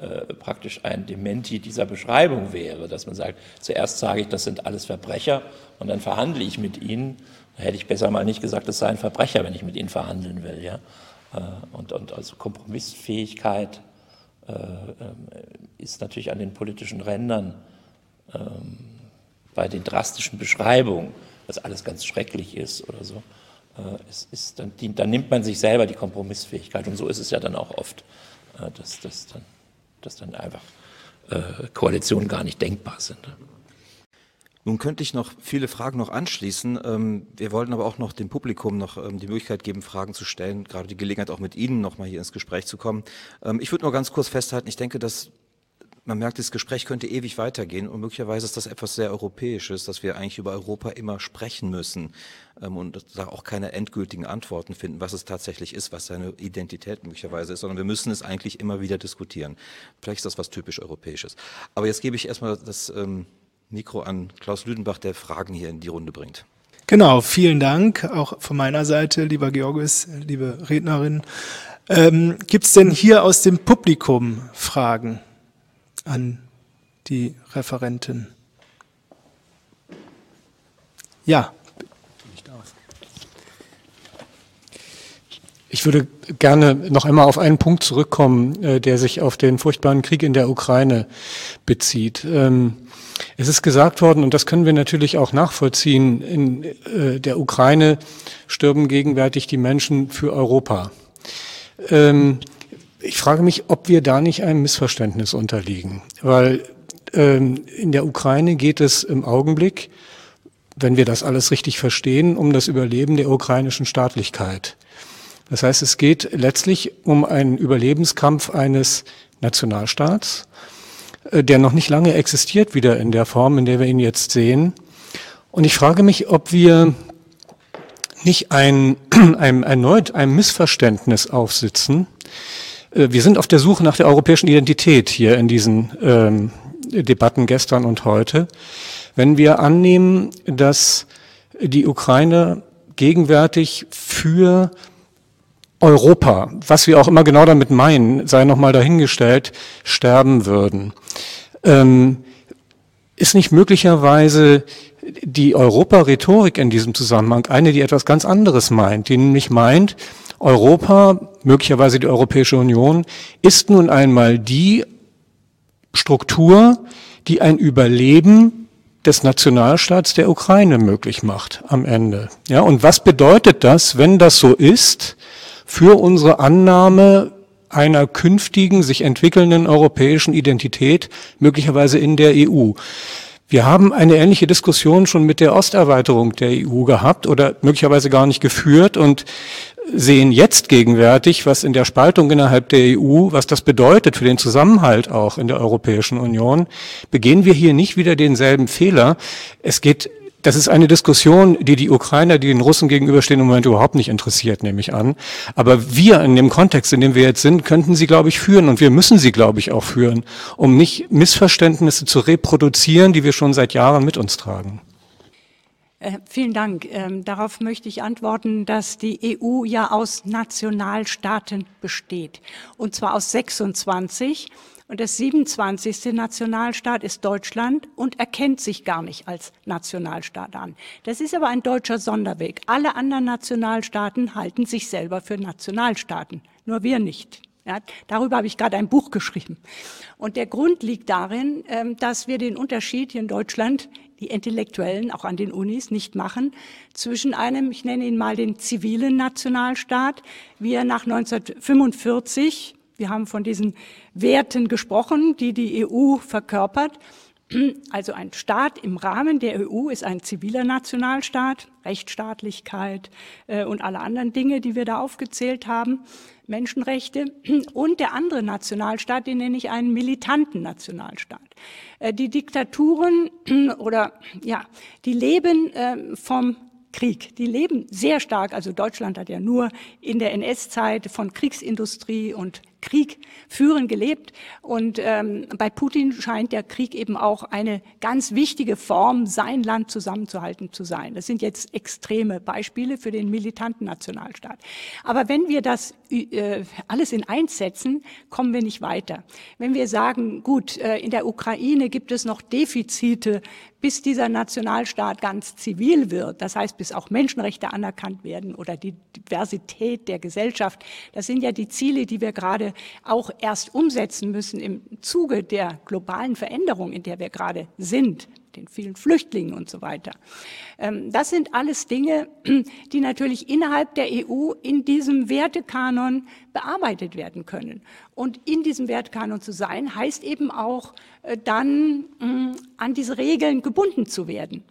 äh, praktisch ein Dementi dieser Beschreibung wäre, dass man sagt, zuerst sage ich, das sind alles Verbrecher und dann verhandle ich mit ihnen. Da hätte ich besser mal nicht gesagt, das sei ein Verbrecher, wenn ich mit ihnen verhandeln will. Ja? Äh, und, und also Kompromissfähigkeit ähm, ist natürlich an den politischen Rändern ähm, bei den drastischen Beschreibungen was alles ganz schrecklich ist oder so. Äh, es ist dann, dann nimmt man sich selber die Kompromissfähigkeit und so ist es ja dann auch oft, äh, dass, dass, dann, dass dann einfach äh, Koalitionen gar nicht denkbar sind. Nun könnte ich noch viele Fragen noch anschließen. Ähm, wir wollten aber auch noch dem Publikum noch ähm, die Möglichkeit geben, Fragen zu stellen, gerade die Gelegenheit auch mit Ihnen noch mal hier ins Gespräch zu kommen. Ähm, ich würde nur ganz kurz festhalten, ich denke, dass man merkt, das Gespräch könnte ewig weitergehen und möglicherweise ist das etwas sehr Europäisches, dass wir eigentlich über Europa immer sprechen müssen ähm, und da auch keine endgültigen Antworten finden, was es tatsächlich ist, was seine Identität möglicherweise ist, sondern wir müssen es eigentlich immer wieder diskutieren. Vielleicht ist das was typisch Europäisches. Aber jetzt gebe ich erstmal das ähm, Mikro an Klaus Lüdenbach, der Fragen hier in die Runde bringt. Genau, vielen Dank auch von meiner Seite, lieber Georgis, liebe Rednerin. Ähm, Gibt es denn hier aus dem Publikum Fragen? An die Referentin. Ja. Ich würde gerne noch einmal auf einen Punkt zurückkommen, äh, der sich auf den furchtbaren Krieg in der Ukraine bezieht. Ähm, es ist gesagt worden, und das können wir natürlich auch nachvollziehen, in äh, der Ukraine stirben gegenwärtig die Menschen für Europa. Ich frage mich, ob wir da nicht einem Missverständnis unterliegen, weil ähm, in der Ukraine geht es im Augenblick, wenn wir das alles richtig verstehen, um das Überleben der ukrainischen Staatlichkeit. Das heißt, es geht letztlich um einen Überlebenskampf eines Nationalstaats, äh, der noch nicht lange existiert wieder in der Form, in der wir ihn jetzt sehen. Und ich frage mich, ob wir nicht ein, (clears throat) ein, erneut einem Missverständnis aufsitzen. Äh, wir sind auf der Suche nach der europäischen Identität hier in diesen ähm, Debatten gestern und heute. Wenn wir annehmen, dass die Ukraine gegenwärtig für Europa, was wir auch immer genau damit meinen, sei nochmal dahingestellt, sterben würden. Ähm, ist nicht möglicherweise die Europa-Rhetorik in diesem Zusammenhang eine, die etwas ganz anderes meint, die nämlich meint, Europa, möglicherweise die Europäische Union, ist nun einmal die Struktur, die ein Überleben des Nationalstaats der Ukraine möglich macht am Ende. Ja, und was bedeutet das, wenn das so ist, für unsere Annahme einer künftigen, sich entwickelnden europäischen Identität, möglicherweise in der EU? Wir haben eine ähnliche Diskussion schon mit der Osterweiterung der EU gehabt oder möglicherweise gar nicht geführt und sehen jetzt gegenwärtig, was in der Spaltung innerhalb der EU, was das bedeutet für den Zusammenhalt auch in der Europäischen Union. Begehen wir hier nicht wieder denselben Fehler. Es geht das ist eine Diskussion, die die Ukrainer, die den Russen gegenüberstehen, im Moment überhaupt nicht interessiert, nehme ich an. Aber wir in dem Kontext, in dem wir jetzt sind, könnten sie, glaube ich, führen und wir müssen sie, glaube ich, auch führen, um nicht Missverständnisse zu reproduzieren, die wir schon seit Jahren mit uns tragen. Äh, vielen Dank. Ähm, darauf möchte ich antworten, dass die EU ja aus Nationalstaaten besteht. Und zwar aus 26. Und der 27. Nationalstaat ist Deutschland und erkennt sich gar nicht als Nationalstaat an. Das ist aber ein deutscher Sonderweg. Alle anderen Nationalstaaten halten sich selber für Nationalstaaten, nur wir nicht. Ja, darüber habe ich gerade ein Buch geschrieben. Und der Grund liegt darin, ähm, dass wir den Unterschied hier in Deutschland, die Intellektuellen auch an den Unis, nicht machen zwischen einem, ich nenne ihn mal den zivilen Nationalstaat, wie er nach 1945 wir haben von diesen Werten gesprochen, die die EU verkörpert. Also ein Staat im Rahmen der EU ist ein ziviler Nationalstaat, Rechtsstaatlichkeit äh, und alle anderen Dinge, die wir da aufgezählt haben, Menschenrechte. Und der andere Nationalstaat, den nenne ich einen militanten Nationalstaat. Äh, die Diktaturen oder ja, die leben äh, vom Krieg. Die leben sehr stark, also Deutschland hat ja nur in der NS-Zeit von Kriegsindustrie und Krieg führen gelebt. Und ähm, bei Putin scheint der Krieg eben auch eine ganz wichtige Form, sein Land zusammenzuhalten zu sein. Das sind jetzt extreme Beispiele für den militanten Nationalstaat. Aber wenn wir das alles in eins setzen, kommen wir nicht weiter. Wenn wir sagen, gut, äh, in der Ukraine gibt es noch Defizite, bis dieser Nationalstaat ganz zivil wird, das heißt, bis auch Menschenrechte anerkannt werden oder die Diversität der Gesellschaft, das sind ja die Ziele, die wir gerade auch erst umsetzen müssen im Zuge der globalen Veränderung, in der wir gerade sind, den vielen Flüchtlingen und so weiter. Ähm, das sind alles Dinge, (clears throat) die natürlich innerhalb der EU in diesem Wertekanon bearbeitet werden können. Und in diesem Wertekanon zu sein, heißt eben auch äh, dann mm, an diese Regeln gebunden zu werden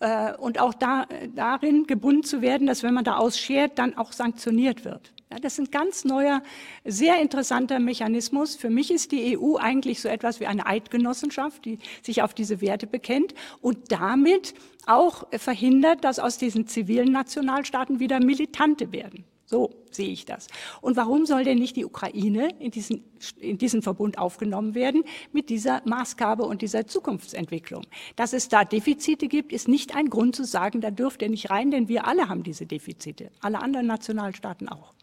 äh, und auch da, äh, darin gebunden zu werden, dass wenn man da ausschert, dann auch sanktioniert wird. Ja, das ist ein ganz neuer, sehr interessanter Mechanismus. Für mich ist die EU eigentlich so etwas wie eine Eidgenossenschaft, die sich auf diese Werte bekennt und damit auch verhindert, dass aus diesen zivilen Nationalstaaten wieder Militante werden. So sehe ich das. Und warum soll denn nicht die Ukraine in diesen, in diesen Verbund aufgenommen werden mit dieser Maßgabe und dieser Zukunftsentwicklung? Dass es da Defizite gibt, ist nicht ein Grund zu sagen, da dürft ihr nicht rein, denn wir alle haben diese Defizite, alle anderen Nationalstaaten auch.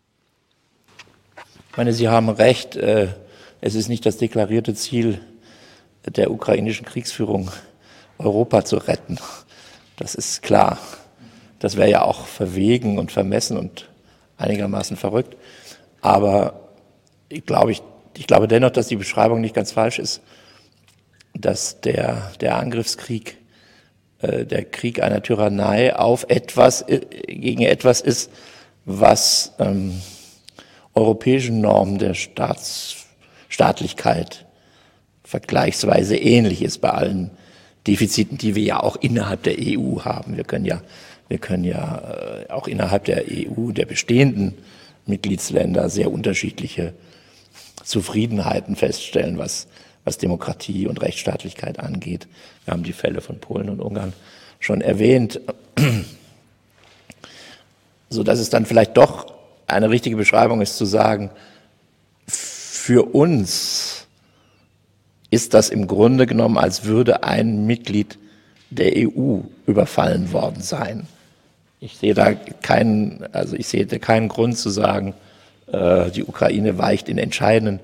Ich meine, Sie haben recht, äh, es ist nicht das deklarierte Ziel der ukrainischen Kriegsführung, Europa zu retten. Das ist klar. Das wäre ja auch verwegen und vermessen und einigermaßen verrückt. Aber ich glaube, ich, ich glaube dennoch, dass die Beschreibung nicht ganz falsch ist, dass der, der Angriffskrieg äh, der Krieg einer Tyrannei auf etwas, äh, gegen etwas ist, was ähm, europäischen Normen der Staats, Staatlichkeit vergleichsweise ähnlich ist bei allen Defiziten, die wir ja auch innerhalb der EU haben. Wir können ja, wir können ja äh, auch innerhalb der EU, der bestehenden Mitgliedsländer, sehr unterschiedliche Zufriedenheiten feststellen, was, was Demokratie und Rechtsstaatlichkeit angeht. Wir haben die Fälle von Polen und Ungarn schon erwähnt, (clears throat) so dass es dann vielleicht doch eine richtige Beschreibung ist zu sagen, für uns ist das im Grunde genommen, als würde ein Mitglied der EU überfallen worden sein. Ich sehe da keinen, also ich sehe da keinen Grund zu sagen, äh, die Ukraine weicht in entscheidenden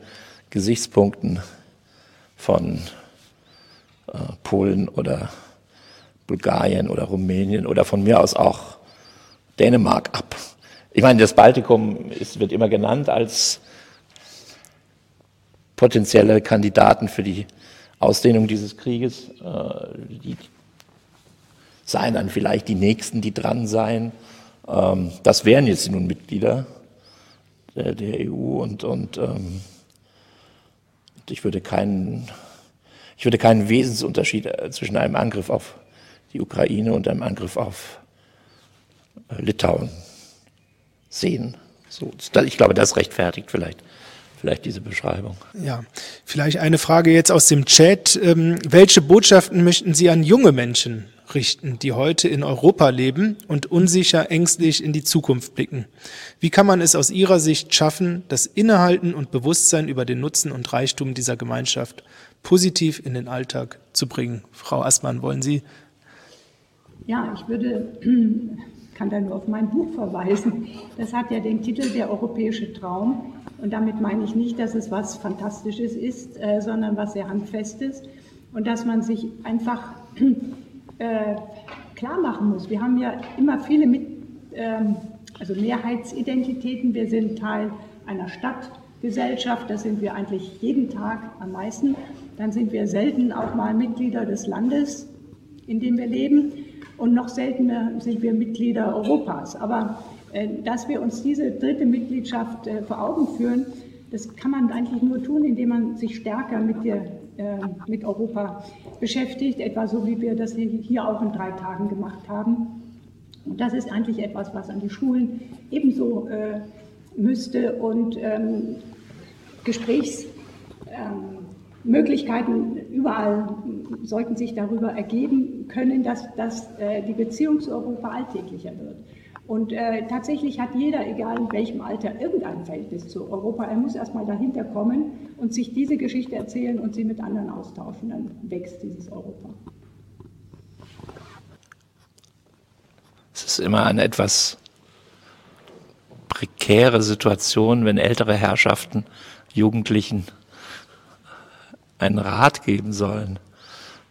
Gesichtspunkten von äh, Polen oder Bulgarien oder Rumänien oder von mir aus auch Dänemark ab. Ich meine, das Baltikum ist, wird immer genannt als potenzielle Kandidaten für die Ausdehnung dieses Krieges. Äh, die seien dann vielleicht die Nächsten, die dran seien. Ähm, das wären jetzt nun Mitglieder der, der EU und, und ähm, ich würde keinen, ich würde keinen Wesensunterschied äh, zwischen einem Angriff auf die Ukraine und einem Angriff auf äh, Litauen sehen. So, ich glaube, das rechtfertigt vielleicht, vielleicht diese Beschreibung. Ja, vielleicht eine Frage jetzt aus dem Chat. Ähm, welche Botschaften möchten Sie an junge Menschen richten, die heute in Europa leben und unsicher, ängstlich in die Zukunft blicken? Wie kann man es aus Ihrer Sicht schaffen, das Innehalten und Bewusstsein über den Nutzen und Reichtum dieser Gemeinschaft positiv in den Alltag zu bringen? Frau Assmann, wollen Sie? Ja, ich würde kann da nur auf mein Buch verweisen. Das hat ja den Titel Der europäische Traum. Und damit meine ich nicht, dass es was Fantastisches ist, äh, sondern was sehr Handfestes. Und dass man sich einfach (clears throat) äh, klar machen muss. Wir haben ja immer viele mit, ähm, also Mehrheitsidentitäten. Wir sind Teil einer Stadtgesellschaft. Das sind wir eigentlich jeden Tag am meisten. Dann sind wir selten auch mal Mitglieder des Landes, in dem wir leben und noch seltener sind wir Mitglieder Europas. Aber äh, dass wir uns diese dritte Mitgliedschaft äh, vor Augen führen, das kann man eigentlich nur tun, indem man sich stärker mit, der, äh, mit Europa beschäftigt, etwa so wie wir das hier auch in drei Tagen gemacht haben. Und das ist eigentlich etwas, was an die Schulen ebenso müsste und ähm, Gesprächs. Ähm, Möglichkeiten überall sollten sich darüber ergeben können, dass, dass äh, die Beziehung zu Europa alltäglicher wird. Und äh, tatsächlich hat jeder, egal in welchem Alter, irgendein Verhältnis zu Europa. Er muss erstmal dahinter kommen und sich diese Geschichte erzählen und sie mit anderen austauschen. Dann wächst dieses Europa. Es ist immer eine etwas prekäre Situation, wenn ältere Herrschaften Jugendlichen einen Rat geben sollen.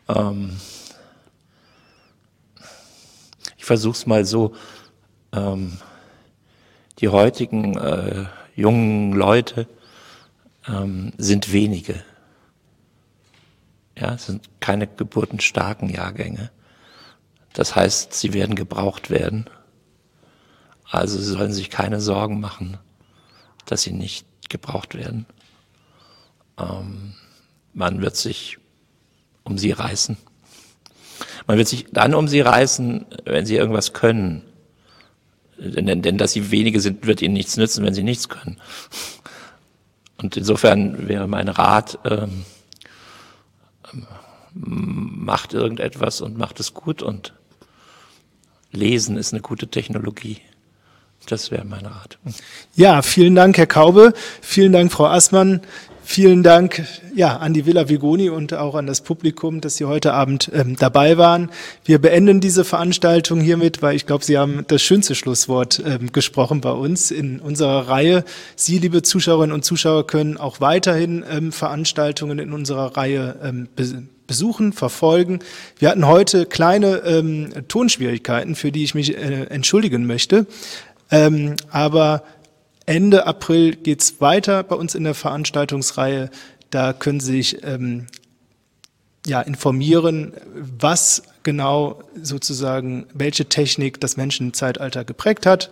Ähm ich versuche es mal so. Ähm die heutigen äh, jungen Leute ähm, sind wenige. Ja, sind keine geburtenstarken Jahrgänge. Das heißt, sie werden gebraucht werden. Also sie sollen sich keine Sorgen machen, dass sie nicht gebraucht werden. Ähm, man wird sich um sie reißen. Man wird sich dann um sie reißen, wenn sie irgendwas können. Denn, denn dass sie wenige sind, wird ihnen nichts nützen, wenn sie nichts können. Und insofern wäre mein Rat, ähm, macht irgendetwas und macht es gut und Lesen ist eine gute Technologie. Das wäre mein Rat. Ja, vielen Dank, Herr Kaube. Vielen Dank, Frau Assmann. Vielen Dank ja, an die Villa Vigoni und auch an das Publikum, dass Sie heute Abend ähm, dabei waren. Wir beenden diese Veranstaltung hiermit, weil ich glaube, Sie haben das schönste Schlusswort ähm, gesprochen bei uns in unserer Reihe. Sie, liebe Zuschauerinnen und Zuschauer, können auch weiterhin ähm, Veranstaltungen in unserer Reihe ähm, besuchen, verfolgen. Wir hatten heute kleine ähm, Tonschwierigkeiten, für die ich mich äh, entschuldigen möchte. Ähm, aber Ende April geht's weiter bei uns in der Veranstaltungsreihe. Da können Sie sich ähm, ja, informieren, was genau sozusagen, welche Technik das Menschenzeitalter geprägt hat.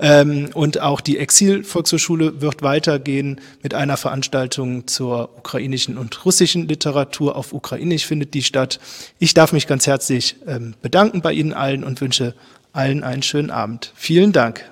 Ähm, und auch die Exil-Volkshochschule wird weitergehen mit einer Veranstaltung zur ukrainischen und russischen Literatur. Auf Ukrainisch findet die statt. Ich darf mich ganz herzlich ähm, bedanken bei Ihnen allen und wünsche allen einen schönen Abend. Vielen Dank.